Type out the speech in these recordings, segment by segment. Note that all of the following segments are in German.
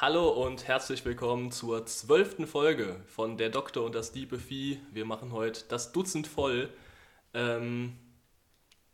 Hallo und herzlich willkommen zur zwölften Folge von Der Doktor und das Diebe Vieh. Wir machen heute das Dutzend voll ähm,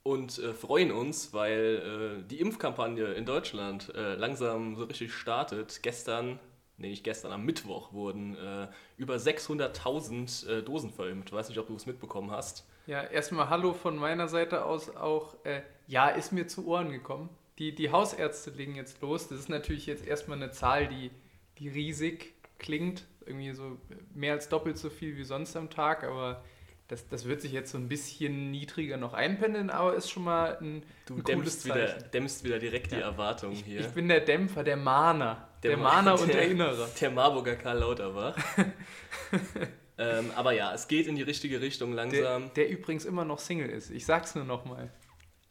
und äh, freuen uns, weil äh, die Impfkampagne in Deutschland äh, langsam so richtig startet. Gestern, nee, nicht gestern, am Mittwoch wurden äh, über 600.000 äh, Dosen verimpft. Ich weiß nicht, ob du es mitbekommen hast. Ja, erstmal Hallo von meiner Seite aus auch. Äh, ja, ist mir zu Ohren gekommen. Die, die Hausärzte legen jetzt los. Das ist natürlich jetzt erstmal eine Zahl, die, die riesig klingt. Irgendwie so mehr als doppelt so viel wie sonst am Tag, aber das, das wird sich jetzt so ein bisschen niedriger noch einpendeln, aber ist schon mal ein, Du ein dämpfst wieder, dämpfst wieder direkt die Ja. Erwartung Ich, hier. ich bin der Dämpfer, der Mahner. Der, Ma- Mahner und der- Erinnerer. Der Marburger Karl Lauterbach. ähm, aber ja, es geht in die richtige Richtung Der, langsam. der übrigens immer noch Single ist. Ich sag's nur nochmal.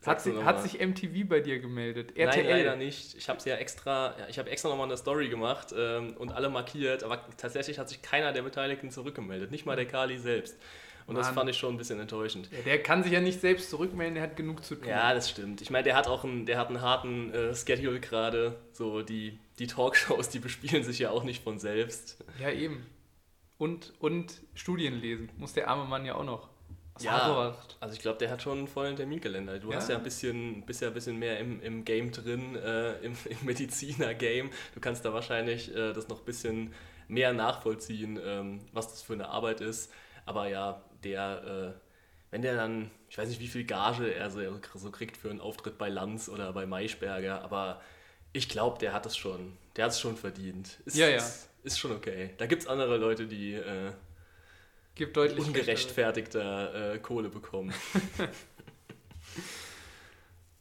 Hat, noch hat sich MTV bei dir gemeldet? Nein, RTL. leider nicht. Ich habe ja extra, ich habe extra nochmal eine Story gemacht ähm, und alle markiert, aber tatsächlich hat sich keiner der Beteiligten zurückgemeldet, nicht mal der Kali selbst. Und das Mann. fand ich schon ein bisschen enttäuschend. Ja, der kann sich ja nicht selbst zurückmelden, der hat genug zu tun. Ja, das stimmt. Ich meine, der hat auch einen, der hat einen harten äh, Schedule gerade. So die, die Talkshows, die bespielen sich ja auch nicht von selbst. Ja, eben. Und, und Studien lesen. Muss der arme Mann ja auch noch. Ja. Also ich glaube, der hat schon einen vollen Terminkalender. Du Ja. hast ja ein bisschen, bist ja ein bisschen mehr im, im Game drin, äh, im, im Mediziner-Game. Du kannst da wahrscheinlich äh, das noch ein bisschen mehr nachvollziehen, ähm, was das für eine Arbeit ist. Aber ja, der, äh, wenn der dann, ich weiß nicht, wie viel Gage er so, so kriegt für einen Auftritt bei Lanz oder bei Maischberger, aber ich glaube, der hat es schon. Der hat es schon verdient. Ist, Ja, ja. Ist, ist schon okay. Da gibt es andere Leute, die äh, Gibt deutlich ungerechtfertigter äh, Kohle bekommen.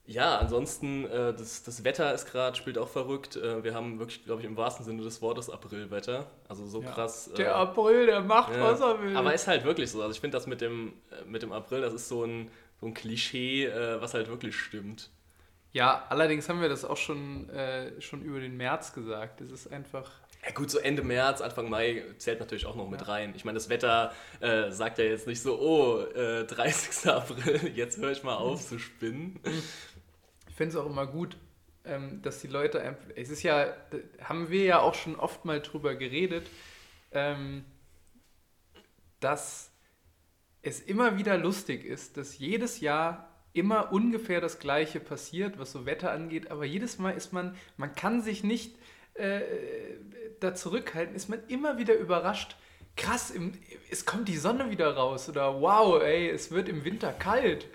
ja, ansonsten, äh, das, das Wetter ist gerade, spielt auch verrückt. Äh, wir haben wirklich, glaube ich, im wahrsten Sinne des Wortes Aprilwetter. Also so Ja. krass. äh, Der April, der macht, was er will. Aber ist halt wirklich so. Also ich finde das mit dem, äh, mit dem April, das ist so ein, so ein Klischee, äh, was halt wirklich stimmt. ja, allerdings haben wir das auch schon, schon über den März gesagt. Es ist einfach. Ja gut, so Ende März, Anfang Mai zählt natürlich auch noch mit rein. Ich meine, das Wetter äh, sagt ja jetzt nicht so, oh, äh, 30. April, jetzt höre ich mal auf zu spinnen. Ich finde es auch immer gut, ähm, dass die Leute einfach. Es ist ja, haben wir ja auch schon oft mal drüber geredet, ähm, dass es immer wieder lustig ist, dass jedes Jahr immer ungefähr das Gleiche passiert, was so Wetter angeht, aber jedes Mal ist man, man kann sich nicht äh, da zurückhalten, ist man immer wieder überrascht. Krass, im, es kommt die Sonne wieder raus oder wow, ey, es wird im Winter kalt.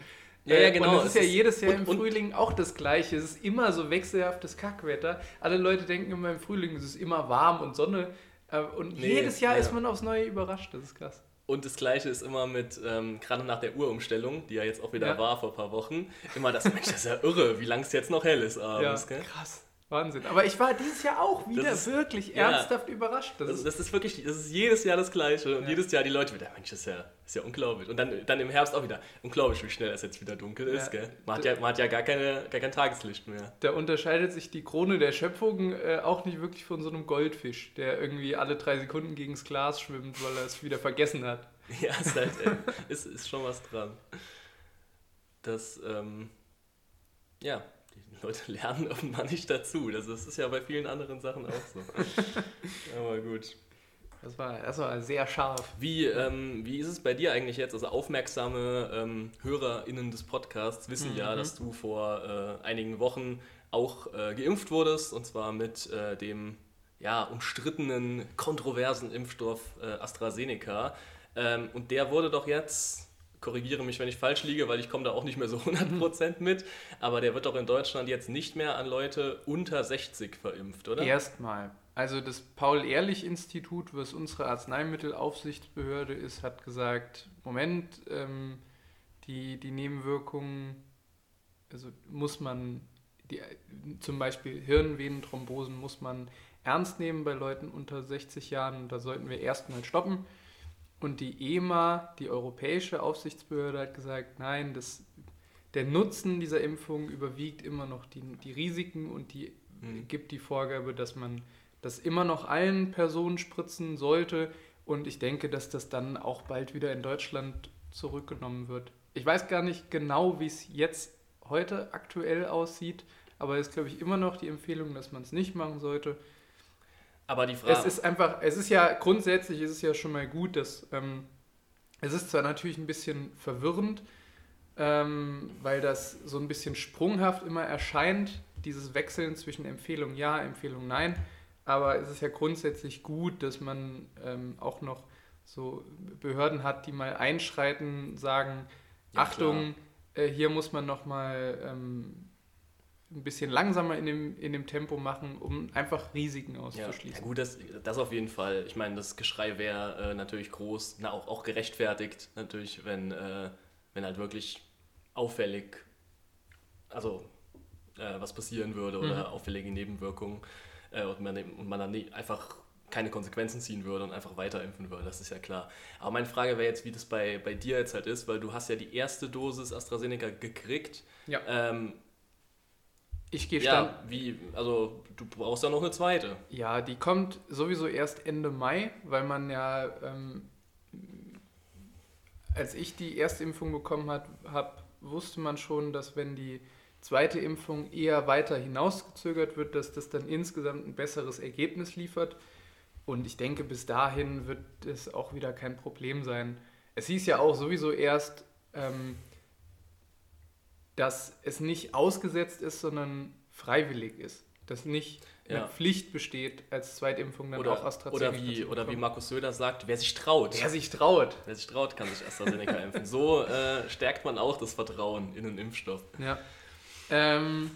Ja, ja, Äh, genau, Und es ist ja jedes Jahr und- im Frühling auch das Gleiche. Es ist immer so wechselhaftes Kackwetter. Alle Leute denken immer im Frühling, es ist immer warm und Sonne. Äh, Und Nee, jedes Jahr ja. ist man aufs Neue überrascht. Das ist krass. Und das Gleiche ist immer mit, ähm, gerade nach der Uhrumstellung, die ja jetzt auch wieder Ja. war vor ein paar Wochen, immer das, Mensch, das ist ja irre, wie lang es jetzt noch hell ist abends. Gell? krass. Wahnsinn. Aber ich war dieses Jahr auch wieder Das ist- wirklich ja. ernsthaft überrascht. Das Das, ist, das ist wirklich, das ist jedes Jahr das Gleiche. Und Ja. jedes Jahr die Leute wieder, Mensch, das ist ja, das ist ja unglaublich. Und dann, dann im Herbst auch wieder, unglaublich, wie schnell es jetzt wieder dunkel ist. Ja. Gell? Man, hat ja, man hat ja gar, keine, gar kein Tageslicht mehr. da unterscheidet sich die Krone der Schöpfung äh, auch nicht wirklich von so einem Goldfisch, der irgendwie alle drei Sekunden gegens Glas schwimmt, weil er es wieder vergessen hat. Ja, ist halt, äh, ist, ist schon was dran. Das, ähm, ja, die Leute lernen offenbar nicht dazu. Das ist, das ist ja bei vielen anderen Sachen auch so. Aber gut. Das war, das war sehr scharf. Wie, ähm, wie ist es bei dir eigentlich jetzt? Also aufmerksame ähm, HörerInnen des Podcasts wissen Mhm. ja, dass du vor äh, einigen Wochen auch äh, geimpft wurdest und zwar mit äh, dem ja, umstrittenen, kontroversen Impfstoff äh, AstraZeneca. Ähm, und der wurde doch jetzt, korrigiere mich, wenn ich falsch liege, weil ich komme da auch nicht mehr so 100% mit, aber der wird doch in Deutschland jetzt nicht mehr an Leute unter 60 verimpft, oder? Erstmal. Also das Paul-Ehrlich-Institut, was unsere Arzneimittelaufsichtsbehörde ist, hat gesagt, Moment, ähm, die, die Nebenwirkungen, also muss man, die, zum Beispiel Hirnvenenthrombosen muss man ernst nehmen bei Leuten unter 60 Jahren da sollten wir erstmal stoppen. Und die EMA, die europäische Aufsichtsbehörde, hat gesagt, nein, das, der Nutzen dieser Impfung überwiegt immer noch die, die Risiken und die Mhm. gibt die Vorgabe, dass man das immer noch allen Personen spritzen sollte. Und ich denke, dass das dann auch bald wieder in Deutschland zurückgenommen wird. Ich weiß gar nicht genau, wie es jetzt heute aktuell aussieht, aber es ist, glaube ich, immer noch die Empfehlung, dass man es nicht machen sollte. Aber die Frage. Es ist einfach, es ist ja grundsätzlich ist es ja schon mal gut, dass ähm, es ist zwar natürlich ein bisschen verwirrend, ähm, weil das so ein bisschen sprunghaft immer erscheint, dieses Wechseln zwischen Empfehlung ja, Empfehlung nein. Aber es ist ja grundsätzlich gut, dass man ähm, auch noch so Behörden hat, die mal einschreiten, sagen, ja, Achtung, äh, hier muss man noch mal ähm, ein bisschen langsamer in dem, in dem Tempo machen, um einfach Risiken auszuschließen. Ja, gut, das, das auf jeden Fall. Ich meine, das Geschrei wäre äh, natürlich groß, na, auch, auch gerechtfertigt, natürlich, wenn, äh, wenn halt wirklich auffällig, also äh, was passieren würde oder mhm. auffällige Nebenwirkungen äh, und, man, und man dann einfach keine Konsequenzen ziehen würde und einfach weiter impfen würde, das ist ja klar. Aber meine Frage wäre jetzt, wie das bei, bei dir jetzt halt ist, weil du hast ja die erste Dosis AstraZeneca gekriegt. Ja. Ähm, ich gehe stand. Ja, wie, also du brauchst ja noch eine zweite. Ja, die kommt sowieso erst Ende Mai, weil man ja, ähm, als ich die erste Impfung bekommen habe, wusste man schon, dass wenn die zweite Impfung eher weiter hinausgezögert wird, dass das dann insgesamt ein besseres Ergebnis liefert. Und ich denke, bis dahin wird es auch wieder kein Problem sein. Es hieß ja auch sowieso erst, ähm, dass es nicht ausgesetzt ist, sondern freiwillig ist. Dass nicht ja. eine Pflicht besteht, als Zweitimpfung dann oder, auch AstraZeneca oder wie, Oder wie Markus Söder sagt, wer sich traut. Wer sich traut. Wer sich traut, kann sich AstraZeneca impfen. So äh, stärkt man auch das Vertrauen in den Impfstoff. Ja. Ähm,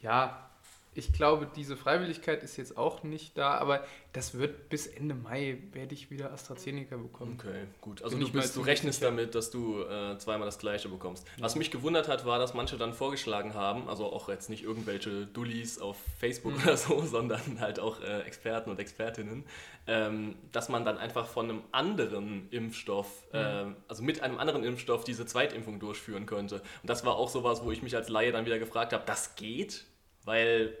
ja, ich glaube, diese Freiwilligkeit ist jetzt auch nicht da, aber das wird bis Ende Mai werde ich wieder AstraZeneca bekommen. Okay, gut. Also du, bist, du rechnest damit, dass du äh, zweimal das gleiche bekommst. Ja. Was mich gewundert hat, war, dass manche dann vorgeschlagen haben, also auch jetzt nicht irgendwelche Dullis auf Facebook mhm. oder so, sondern halt auch äh, Experten und Expertinnen, ähm, dass man dann einfach von einem anderen Impfstoff, mhm. äh, also mit einem anderen Impfstoff diese Zweitimpfung durchführen könnte. Und das war auch sowas, wo ich mich als Laie dann wieder gefragt habe, das geht? Weil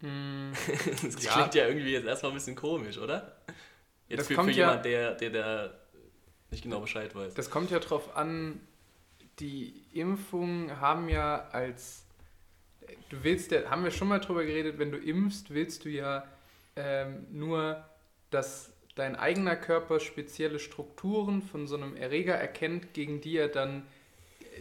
mm, das ja. klingt ja irgendwie jetzt erstmal ein bisschen komisch, oder? Jetzt das für, für jemand, der, der, der nicht genau Bescheid weiß. Das kommt ja drauf an, die Impfungen haben ja als, du willst ja, haben wir schon mal drüber geredet, wenn du impfst, willst du ja ähm, nur, dass dein eigener Körper spezielle Strukturen von so einem Erreger erkennt, gegen die er dann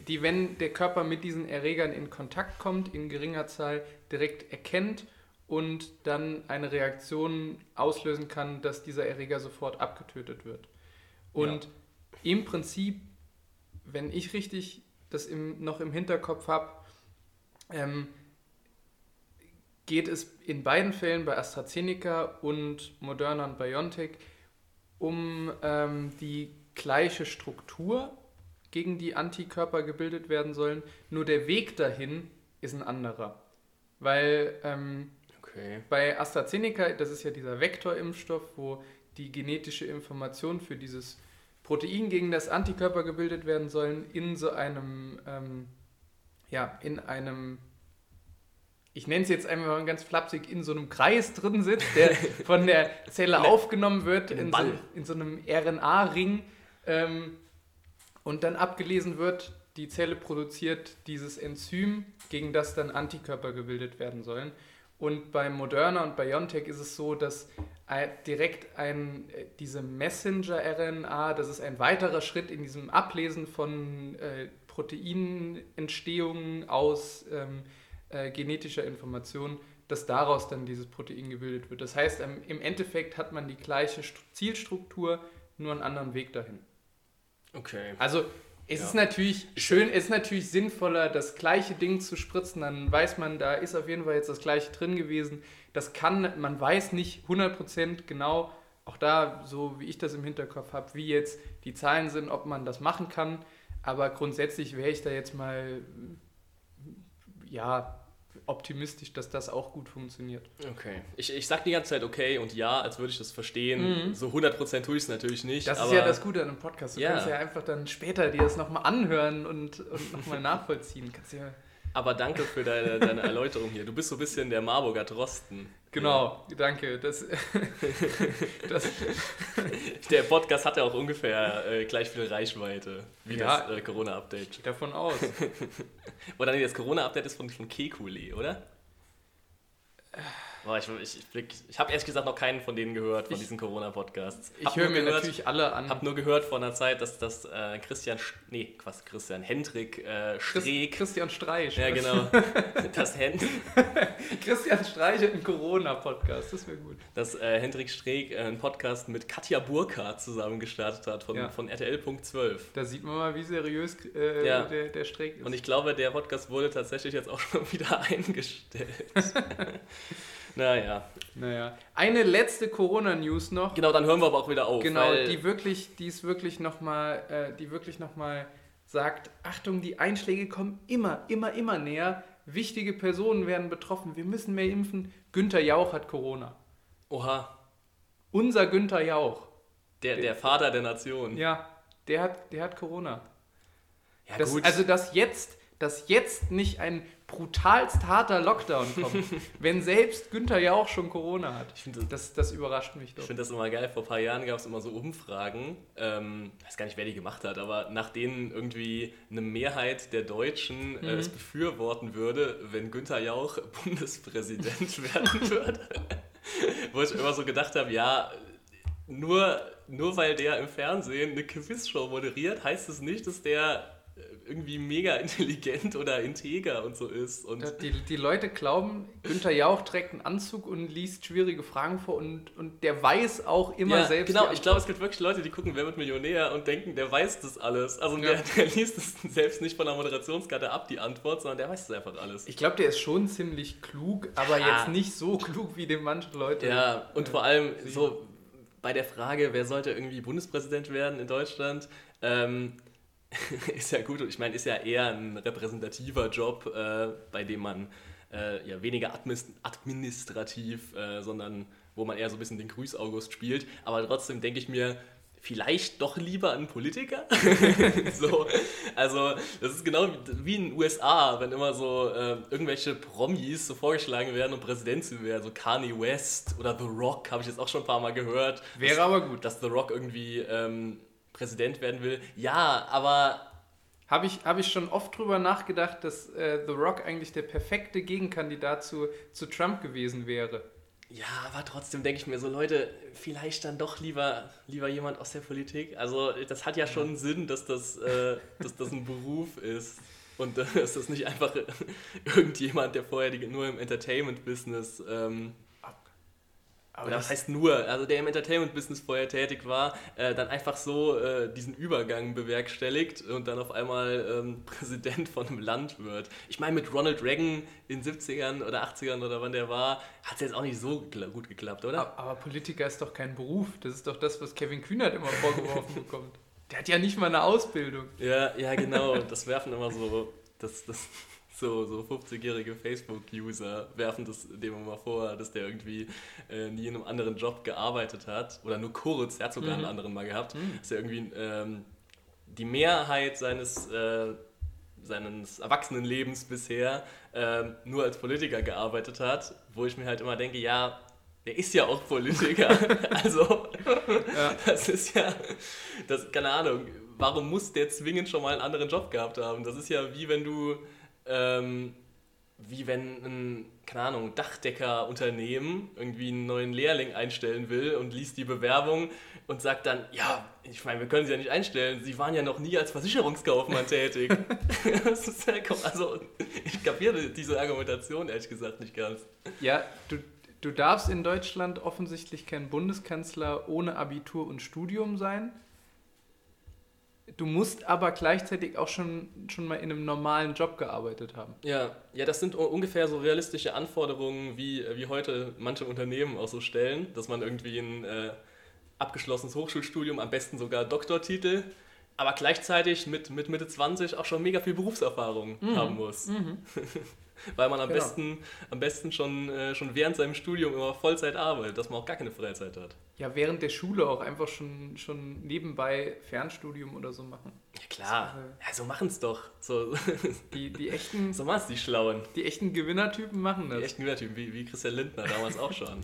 die, wenn der Körper mit diesen Erregern in Kontakt kommt, in geringer Zahl direkt erkennt und dann eine Reaktion auslösen kann, dass dieser Erreger sofort abgetötet wird. Und ja. im Prinzip, wenn ich richtig das im, noch im Hinterkopf habe, ähm, geht es in beiden Fällen bei AstraZeneca und Moderna und BioNTech um ähm, die gleiche Struktur, gegen die Antikörper gebildet werden sollen. Nur der Weg dahin ist ein anderer. Weil ähm, okay. bei AstraZeneca, das ist ja dieser Vektorimpfstoff, wo die genetische Information für dieses Protein gegen das Antikörper gebildet werden sollen, in so einem, ähm, ja, in einem, ich nenne es jetzt einfach ganz flapsig, in so einem Kreis drin sitzt, der von der Zelle aufgenommen wird, in, in, so, in so, einem RNA-Ring. Ähm, und dann abgelesen wird, die Zelle produziert dieses Enzym, gegen das dann Antikörper gebildet werden sollen. Und bei Moderna und BioNTech ist es so, dass direkt ein, äh, diese Messenger-RNA, das ist ein weiterer Schritt in diesem Ablesen von äh, Proteinentstehungen aus ähm, äh, genetischer Information, dass daraus dann dieses Protein gebildet wird. Das heißt, im Endeffekt hat man die gleiche Zielstruktur, nur einen anderen Weg dahin. Okay. Also es ja. ist natürlich schön, es ist natürlich sinnvoller, das gleiche Ding zu spritzen, dann weiß man, da ist auf jeden Fall jetzt das gleiche drin gewesen. Das kann, man weiß nicht 100% genau, auch da, so wie ich das im Hinterkopf habe, wie jetzt die Zahlen sind, ob man das machen kann. Aber grundsätzlich wäre ich da jetzt mal, ja, optimistisch, dass das auch gut funktioniert. Okay. Ich, ich sage die ganze Zeit okay und ja, als würde ich das verstehen. Mhm. So 100% tue ich es natürlich nicht. Das ist ja das Gute an einem Podcast. Du ja. kannst ja einfach dann später dir das nochmal anhören und, und nochmal nachvollziehen. Kannst ja aber danke für deine, deine Erläuterung hier. Du bist so ein bisschen der Marburger Drosten. Genau, ja. danke. Das, das der Podcast hat ja auch ungefähr äh, gleich viel Reichweite wie ja, das äh, Corona-Update. Davon aus. oder nee, das Corona-Update ist von, von Kekuli, oder? Aber ich, ich, ich, ich habe ehrlich gesagt noch keinen von denen gehört, von ich, diesen Corona-Podcasts. Ich höre mir gehört, natürlich alle an. habe nur gehört vor einer Zeit, dass das äh, Christian, nee, was Christian Hendrik äh, Streeck. Christian Streich. Ja, genau. das Hen Christian Streich hat einen Corona-Podcast, das wäre gut. Dass äh, Hendrik Streeck äh, einen Podcast mit Katja Burkhardt zusammen gestartet hat von, ja. von RTL.12. Da sieht man mal, wie seriös äh, ja. der, der Streeck ist. Und ich glaube, der Podcast wurde tatsächlich jetzt auch schon wieder eingestellt. Naja. Naja. Eine letzte Corona-News noch. Genau, dann hören wir aber auch wieder auf. Genau, die wirklich, die ist wirklich nochmal, äh, die wirklich nochmal sagt, Achtung, die Einschläge kommen immer, immer, immer näher. Wichtige Personen werden betroffen. Wir müssen mehr impfen. Günther Jauch hat Corona. Oha. Unser Günther Jauch. Der, der Vater der Nation. Ja, der hat, der hat Corona. Ja, das, gut. Also, dass jetzt, dass jetzt nicht ein brutalst harter Lockdown kommt, wenn selbst Günther ja auch schon Corona hat. Ich find, das, das überrascht mich doch. Ich finde das immer geil. Vor ein paar Jahren gab es immer so Umfragen, ähm, weiß gar nicht, wer die gemacht hat, aber nach denen irgendwie eine Mehrheit der Deutschen äh, mhm. es befürworten würde, wenn Günther Jauch Bundespräsident werden würde. Wo ich immer so gedacht habe, ja, nur, nur weil der im Fernsehen eine Quizshow moderiert, heißt es nicht, dass der irgendwie mega intelligent oder integer und so ist. Und die, die Leute glauben, Günther Jauch trägt einen Anzug und liest schwierige Fragen vor und, und der weiß auch immer ja, selbst. Genau, ich glaube, es gibt wirklich Leute, die gucken, wer wird Millionär und denken, der weiß das alles. Also ja. der, der, liest es selbst nicht von der Moderationskarte ab, die Antwort, sondern der weiß es einfach alles. Ich glaube, der ist schon ziemlich klug, aber ja. jetzt nicht so klug, wie dem manche Leute. Ja, und äh, vor allem so bei der Frage, wer sollte irgendwie Bundespräsident werden in Deutschland, ähm, ist ja gut und ich meine, ist ja eher ein repräsentativer Job, äh, bei dem man äh, ja weniger administrativ, äh, sondern wo man eher so ein bisschen den Grüß-August spielt. Aber trotzdem denke ich mir, vielleicht doch lieber ein Politiker. so, also das ist genau wie in den USA, wenn immer so äh, irgendwelche Promis so vorgeschlagen werden, um Präsident zu werden, so Kanye West oder The Rock, habe ich jetzt auch schon ein paar Mal gehört. Wäre dass, aber gut. Dass The Rock irgendwie ähm, Präsident werden will. Ja, aber. Habe ich, hab ich schon oft drüber nachgedacht, dass äh, The Rock eigentlich der perfekte Gegenkandidat zu, zu Trump gewesen wäre. Ja, aber trotzdem denke ich mir so, Leute, vielleicht dann doch lieber, lieber jemand aus der Politik. Also das hat ja schon Sinn, dass das, äh, dass das ein Beruf ist. Und äh, dass das nicht einfach irgendjemand, der vorher die, nur im Entertainment-Business ähm, aber Oder das heißt nur, also der im Entertainment-Business vorher tätig war, äh, dann einfach so äh, diesen Übergang bewerkstelligt und dann auf einmal ähm, Präsident von einem Land wird. Ich meine, mit Ronald Reagan in den 70ern oder 80ern oder wann der war, hat es jetzt auch nicht so gut geklappt, oder? Aber, aber, Politiker ist doch kein Beruf. Das ist doch das, was Kevin Kühnert immer vorgeworfen bekommt. Der hat ja nicht mal eine Ausbildung. Ja, ja, genau. Das werfen immer so. Das, das, so, so 50-jährige Facebook-User werfen das dem immer vor, dass der irgendwie äh, nie in einem anderen Job gearbeitet hat oder nur kurz, er hat sogar mhm. einen anderen mal gehabt, mhm. dass er irgendwie ähm, die Mehrheit seines, äh, seines Erwachsenenlebens bisher äh, nur als Politiker gearbeitet hat, wo ich mir halt immer denke, ja, der ist ja auch Politiker. also, ja. das ist ja, das, keine Ahnung, warum muss der zwingend schon mal einen anderen Job gehabt haben? Das ist ja wie wenn du ähm, wie wenn ein, keine Ahnung, Dachdeckerunternehmen irgendwie einen neuen Lehrling einstellen will und liest die Bewerbung und sagt dann, ja, ich meine, wir können sie ja nicht einstellen, sie waren ja noch nie als Versicherungskaufmann tätig. also, ich kapiere diese Argumentation ehrlich gesagt nicht ganz. Ja, du, du darfst in Deutschland offensichtlich kein Bundeskanzler ohne Abitur und Studium sein. Du musst aber gleichzeitig auch schon, schon mal in einem normalen Job gearbeitet haben. Ja, ja, das sind ungefähr so realistische Anforderungen, wie, wie heute manche Unternehmen auch so stellen, dass man irgendwie ein äh, abgeschlossenes Hochschulstudium, am besten sogar Doktortitel, aber gleichzeitig mit, mit Mitte 20 auch schon mega viel Berufserfahrung mhm. haben muss. Mhm. weil man am genau. besten, am besten schon, äh, schon während seinem Studium immer Vollzeit arbeitet, dass man auch gar keine Freizeit hat. Ja, während der Schule auch einfach schon, schon nebenbei Fernstudium oder so machen. Ja klar, so, äh, ja, so machen es doch. So. Die, die echten... So machen es die Schlauen. Die echten Gewinnertypen machen das. Die echten Gewinnertypen, wie, wie Christian Lindner damals auch schon.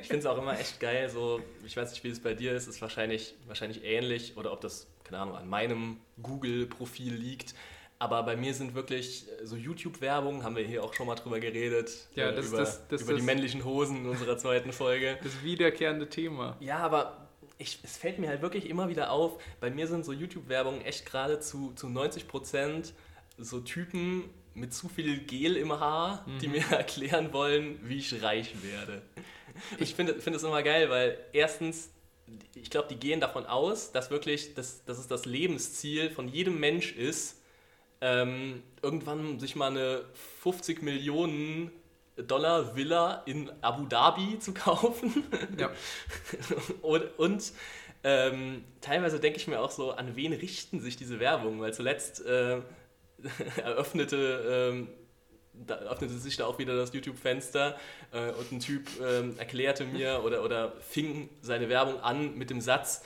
Ich finde es auch immer echt geil, so, ich weiß nicht, wie es bei dir ist, ist wahrscheinlich, wahrscheinlich ähnlich oder ob das, keine Ahnung, an meinem Google-Profil liegt Aber bei mir sind wirklich äh, so YouTube-Werbung, haben wir hier auch schon mal drüber geredet. Ja, äh, das- über, das- das- über die das- männlichen Hosen in unserer zweiten Folge. Das wiederkehrende Thema. Ja, aber ich, es fällt mir halt wirklich immer wieder auf, bei mir sind so YouTube-Werbungen echt gerade zu, zu 90% so Typen mit zu viel Gel im Haar, die mir erklären wollen, wie ich reich werde. Ich finde finde es immer geil, weil erstens, ich glaube, die gehen davon aus, dass wirklich, dass, dass es das Lebensziel von jedem Mensch ist, ähm, irgendwann sich mal eine 50 Millionen Dollar Villa in Abu Dhabi zu kaufen. Ja. und und ähm, teilweise denke ich mir auch so, an wen richten sich diese Werbung? Weil zuletzt äh, eröffnete, ähm, öffnete sich da auch wieder das YouTube-Fenster äh, und ein Typ ähm, erklärte mir oder, oder fing seine Werbung an mit dem Satz,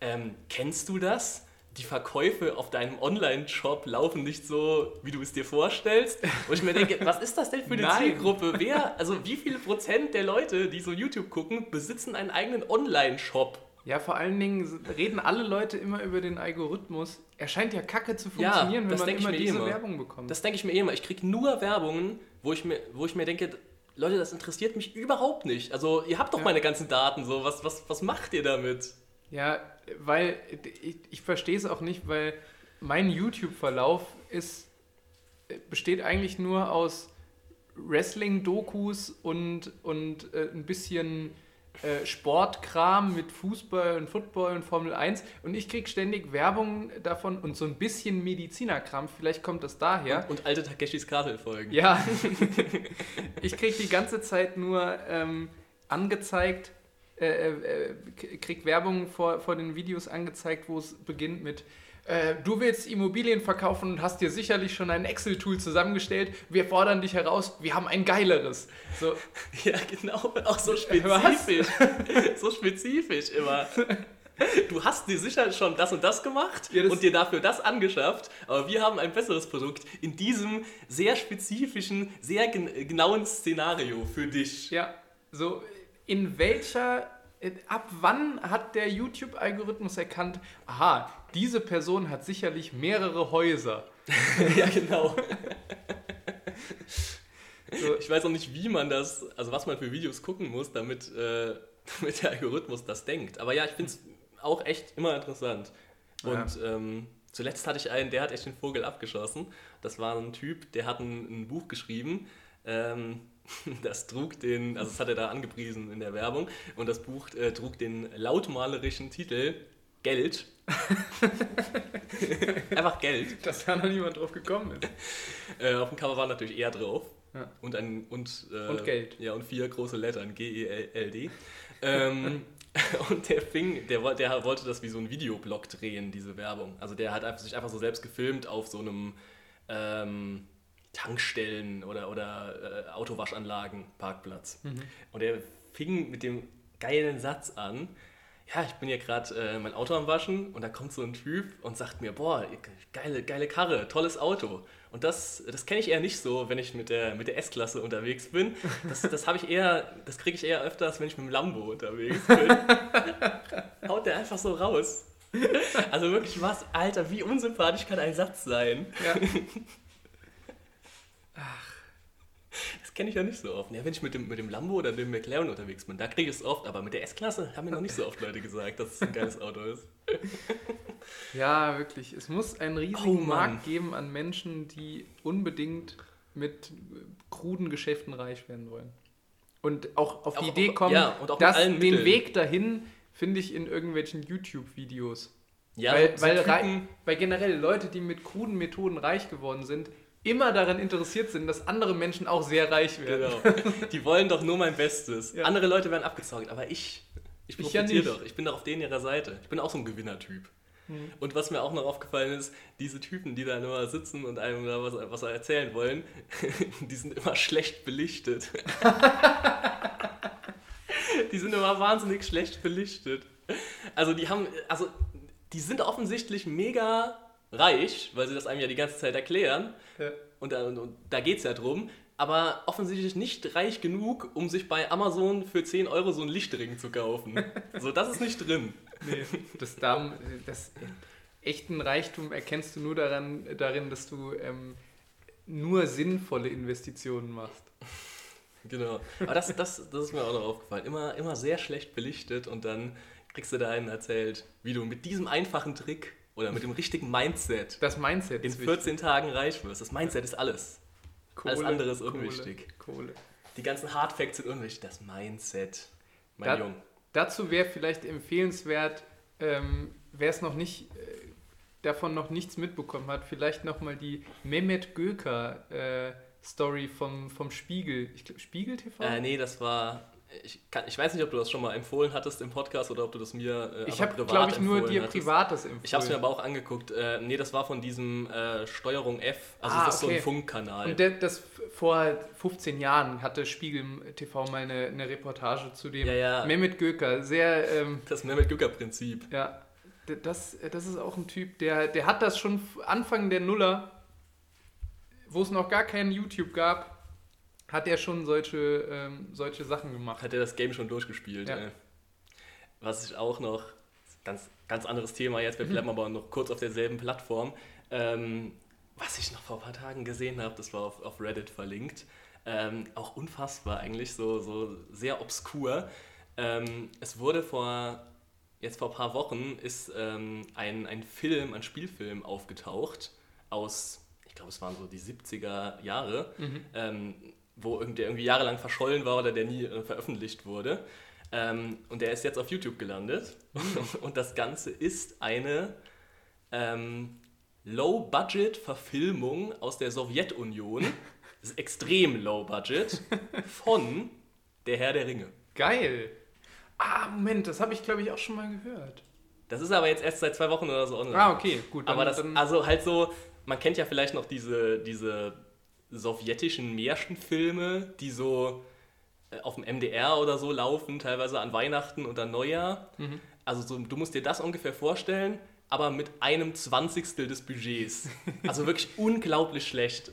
ähm, kennst du das? Die Verkäufe auf deinem Online-Shop laufen nicht so, wie du es dir vorstellst. Und ich mir denke, was ist das denn für eine Nein. Zielgruppe? Wer, also wie viele Prozent der Leute, die so YouTube gucken, besitzen einen eigenen Online-Shop? Ja, vor allen Dingen reden alle Leute immer über den Algorithmus. Er scheint ja kacke zu Ja, funktionieren, wenn das man immer diese immer. Werbung bekommt. Das denke ich mir eh immer. Ich kriege nur Werbungen, wo ich, mir, wo ich mir denke, Leute, das interessiert mich überhaupt nicht. Also ihr habt doch Ja. meine ganzen Daten, so was, was, was macht ihr damit? Ja, weil ich, ich verstehe es auch nicht, weil mein YouTube-Verlauf ist, besteht eigentlich nur aus Wrestling-Dokus und, und äh, ein bisschen äh, Sportkram mit Fußball und Football und Formel 1 und ich kriege ständig Werbung davon und so ein bisschen Medizinerkram, vielleicht kommt das daher. Und alte Takeshis Kartel-Folgen. Ja, ich kriege die ganze Zeit nur ähm, angezeigt, äh, äh, krieg Werbung vor, vor den Videos angezeigt, wo es beginnt mit äh, Du willst Immobilien verkaufen und hast dir sicherlich schon ein Excel-Tool zusammengestellt. Wir fordern dich heraus, wir haben ein geileres. So, Ja, genau. Auch so Was? spezifisch. so spezifisch immer. Du hast dir sicher schon das und das gemacht Ja, das- und dir dafür das angeschafft, aber wir haben ein besseres Produkt in diesem sehr spezifischen, sehr gen genauen Szenario für dich. ja, so in welcher, ab wann hat der YouTube-Algorithmus erkannt, aha, diese Person hat sicherlich mehrere Häuser. ja, genau. So, Ich weiß auch nicht, wie man das, also was man für Videos gucken muss, damit, äh, damit der Algorithmus das denkt. Aber ja, ich finde es auch echt immer interessant. Und ähm, zuletzt hatte ich einen, der hat echt den Vogel abgeschossen. Das war ein Typ, der hat ein, ein Buch geschrieben. Ähm, das trug den, also das hat er da angepriesen in der Werbung. Und das Buch äh, trug den lautmalerischen Titel Geld. Einfach Geld. dass da noch niemand drauf gekommen ist. Äh, auf dem Cover war natürlich eher drauf. Ja. Und, ein, und, äh, Und Geld. Ja, und vier große Lettern, G-E-L-D. ähm, und der fing, der, der wollte das wie so ein Videoblog drehen, diese Werbung. Also der hat einfach, sich einfach so selbst gefilmt auf so einem ähm, Tankstellen oder, oder äh, Autowaschanlagen, Parkplatz. Und er fing mit dem geilen Satz an, ja, ich bin hier gerade äh, mein Auto am Waschen und da kommt so ein Typ und sagt mir, boah, geile, geile Karre, tolles Auto. Und das, das kenne ich eher nicht so, wenn ich mit der, mit der S-Klasse unterwegs bin. Das, das habe ich eher, das kriege ich eher öfters, wenn ich mit dem Lambo unterwegs bin. Haut der einfach so raus. Also wirklich was, Alter, wie unsympathisch kann ein Satz sein? Ja. Das kenne ich ja nicht so oft. Ja, wenn ich mit dem, mit dem Lambo oder dem McLaren unterwegs bin, da kriege ich es oft, aber mit der S-Klasse haben mir noch nicht so oft Leute gesagt, dass es ein geiles Auto ist. ja, wirklich. Es muss einen riesigen Oh. Markt geben an Menschen, die unbedingt mit äh, kruden Geschäften reich werden wollen. Und auch auf die Auch- Idee kommen, ja, und auch mit dass den Mitteln. Weg dahin finde ich in irgendwelchen YouTube-Videos. Ja, weil, weil, weil generell Leute, die mit kruden Methoden reich geworden sind, immer daran interessiert sind, dass andere Menschen auch sehr reich werden. Genau. Die wollen doch nur mein Bestes. Ja. Andere Leute werden abgezockt, aber ich, ich Ich ja profitiere doch. Ich bin doch auf denen ihrer Seite. Ich bin auch so ein Gewinnertyp. Hm. Und was mir auch noch aufgefallen ist, diese Typen, die da immer sitzen und einem da was, was erzählen wollen, die sind immer schlecht belichtet. die sind immer wahnsinnig schlecht belichtet. Also die haben, also die sind offensichtlich mega reich, weil sie das einem ja die ganze Zeit erklären. Ja. Und da, und, und da geht es ja drum. Aber offensichtlich nicht reich genug, um sich bei Amazon für 10 Euro so einen Lichtring zu kaufen. So, das ist nicht drin. Nee, das, Darm, das echten Reichtum erkennst du nur daran, darin, dass du ähm, nur sinnvolle Investitionen machst. Genau. Aber das, das, das ist mir auch noch aufgefallen. Immer, immer sehr schlecht belichtet und dann kriegst du da einen erzählt, wie du mit diesem einfachen Trick oder mit dem richtigen Mindset Das Mindset in ist 14 Tagen reich wirst. Das Mindset ist alles. wichtig. alles andere ist unwichtig. Kohle. Kohle. Die ganzen Hard Facts sind unwichtig. Das Mindset, mein Da- Junge. Dazu wäre vielleicht empfehlenswert, ähm, wer es noch nicht äh, davon noch nichts mitbekommen hat, vielleicht nochmal die Mehmet Göker äh, Story vom, vom Spiegel. Ich glaub, Spiegel TV? Äh, nee, das war. Ich, kann, ich weiß nicht, ob du das schon mal empfohlen hattest im Podcast oder ob du das mir. Äh, ich habe, privat glaube ich, nur dir hattest. privates empfohlen. Ich habe es mir aber auch angeguckt. Äh, nee, das war von diesem äh, Steuerung F. Also Ah, das ist so okay. ein Funkkanal. Und der, das vor 15 Jahren hatte Spiegel TV mal eine, eine Reportage zu dem Ja, ja. Mehmet Göker. Sehr, ähm, das Mehmet Gücker-Prinzip. ja, das, das ist auch ein Typ, der, der hat das schon Anfang der Nuller, wo es noch gar kein YouTube gab, hat er schon solche, ähm, solche Sachen gemacht. Hat er das Game schon durchgespielt. Ja. Ey. Was ich auch noch, ganz, ganz anderes Thema jetzt, wir Mhm. bleiben aber noch kurz auf derselben Plattform. Ähm, was ich noch vor ein paar Tagen gesehen habe, das war auf, auf Reddit verlinkt. Ähm, auch unfassbar eigentlich, so, so sehr obskur. Ähm, es wurde vor, jetzt vor ein paar Wochen, ist ähm, ein, ein Film, ein Spielfilm aufgetaucht aus, ich glaube es waren so die 70er Jahre, Mhm. ähm, wo irgend- der irgendwie jahrelang verschollen war oder der nie äh, veröffentlicht wurde. Ähm, und der ist jetzt auf YouTube gelandet. und das Ganze ist eine ähm, Low-Budget-Verfilmung aus der Sowjetunion. Das ist extrem Low-Budget von Der Herr der Ringe. Geil. Ah, Moment, das habe ich, glaube ich, auch schon mal gehört. Das ist aber jetzt erst seit zwei Wochen oder so online. Ah, okay, gut. Aber das, dann, also halt so, man kennt ja vielleicht noch diese, diese sowjetischen Märchenfilme, die so äh, auf dem MDR oder so laufen, teilweise an Weihnachten und an Neujahr. Mhm. Also so, du musst dir das ungefähr vorstellen, aber mit einem Zwanzigstel des Budgets. Also wirklich unglaublich schlecht.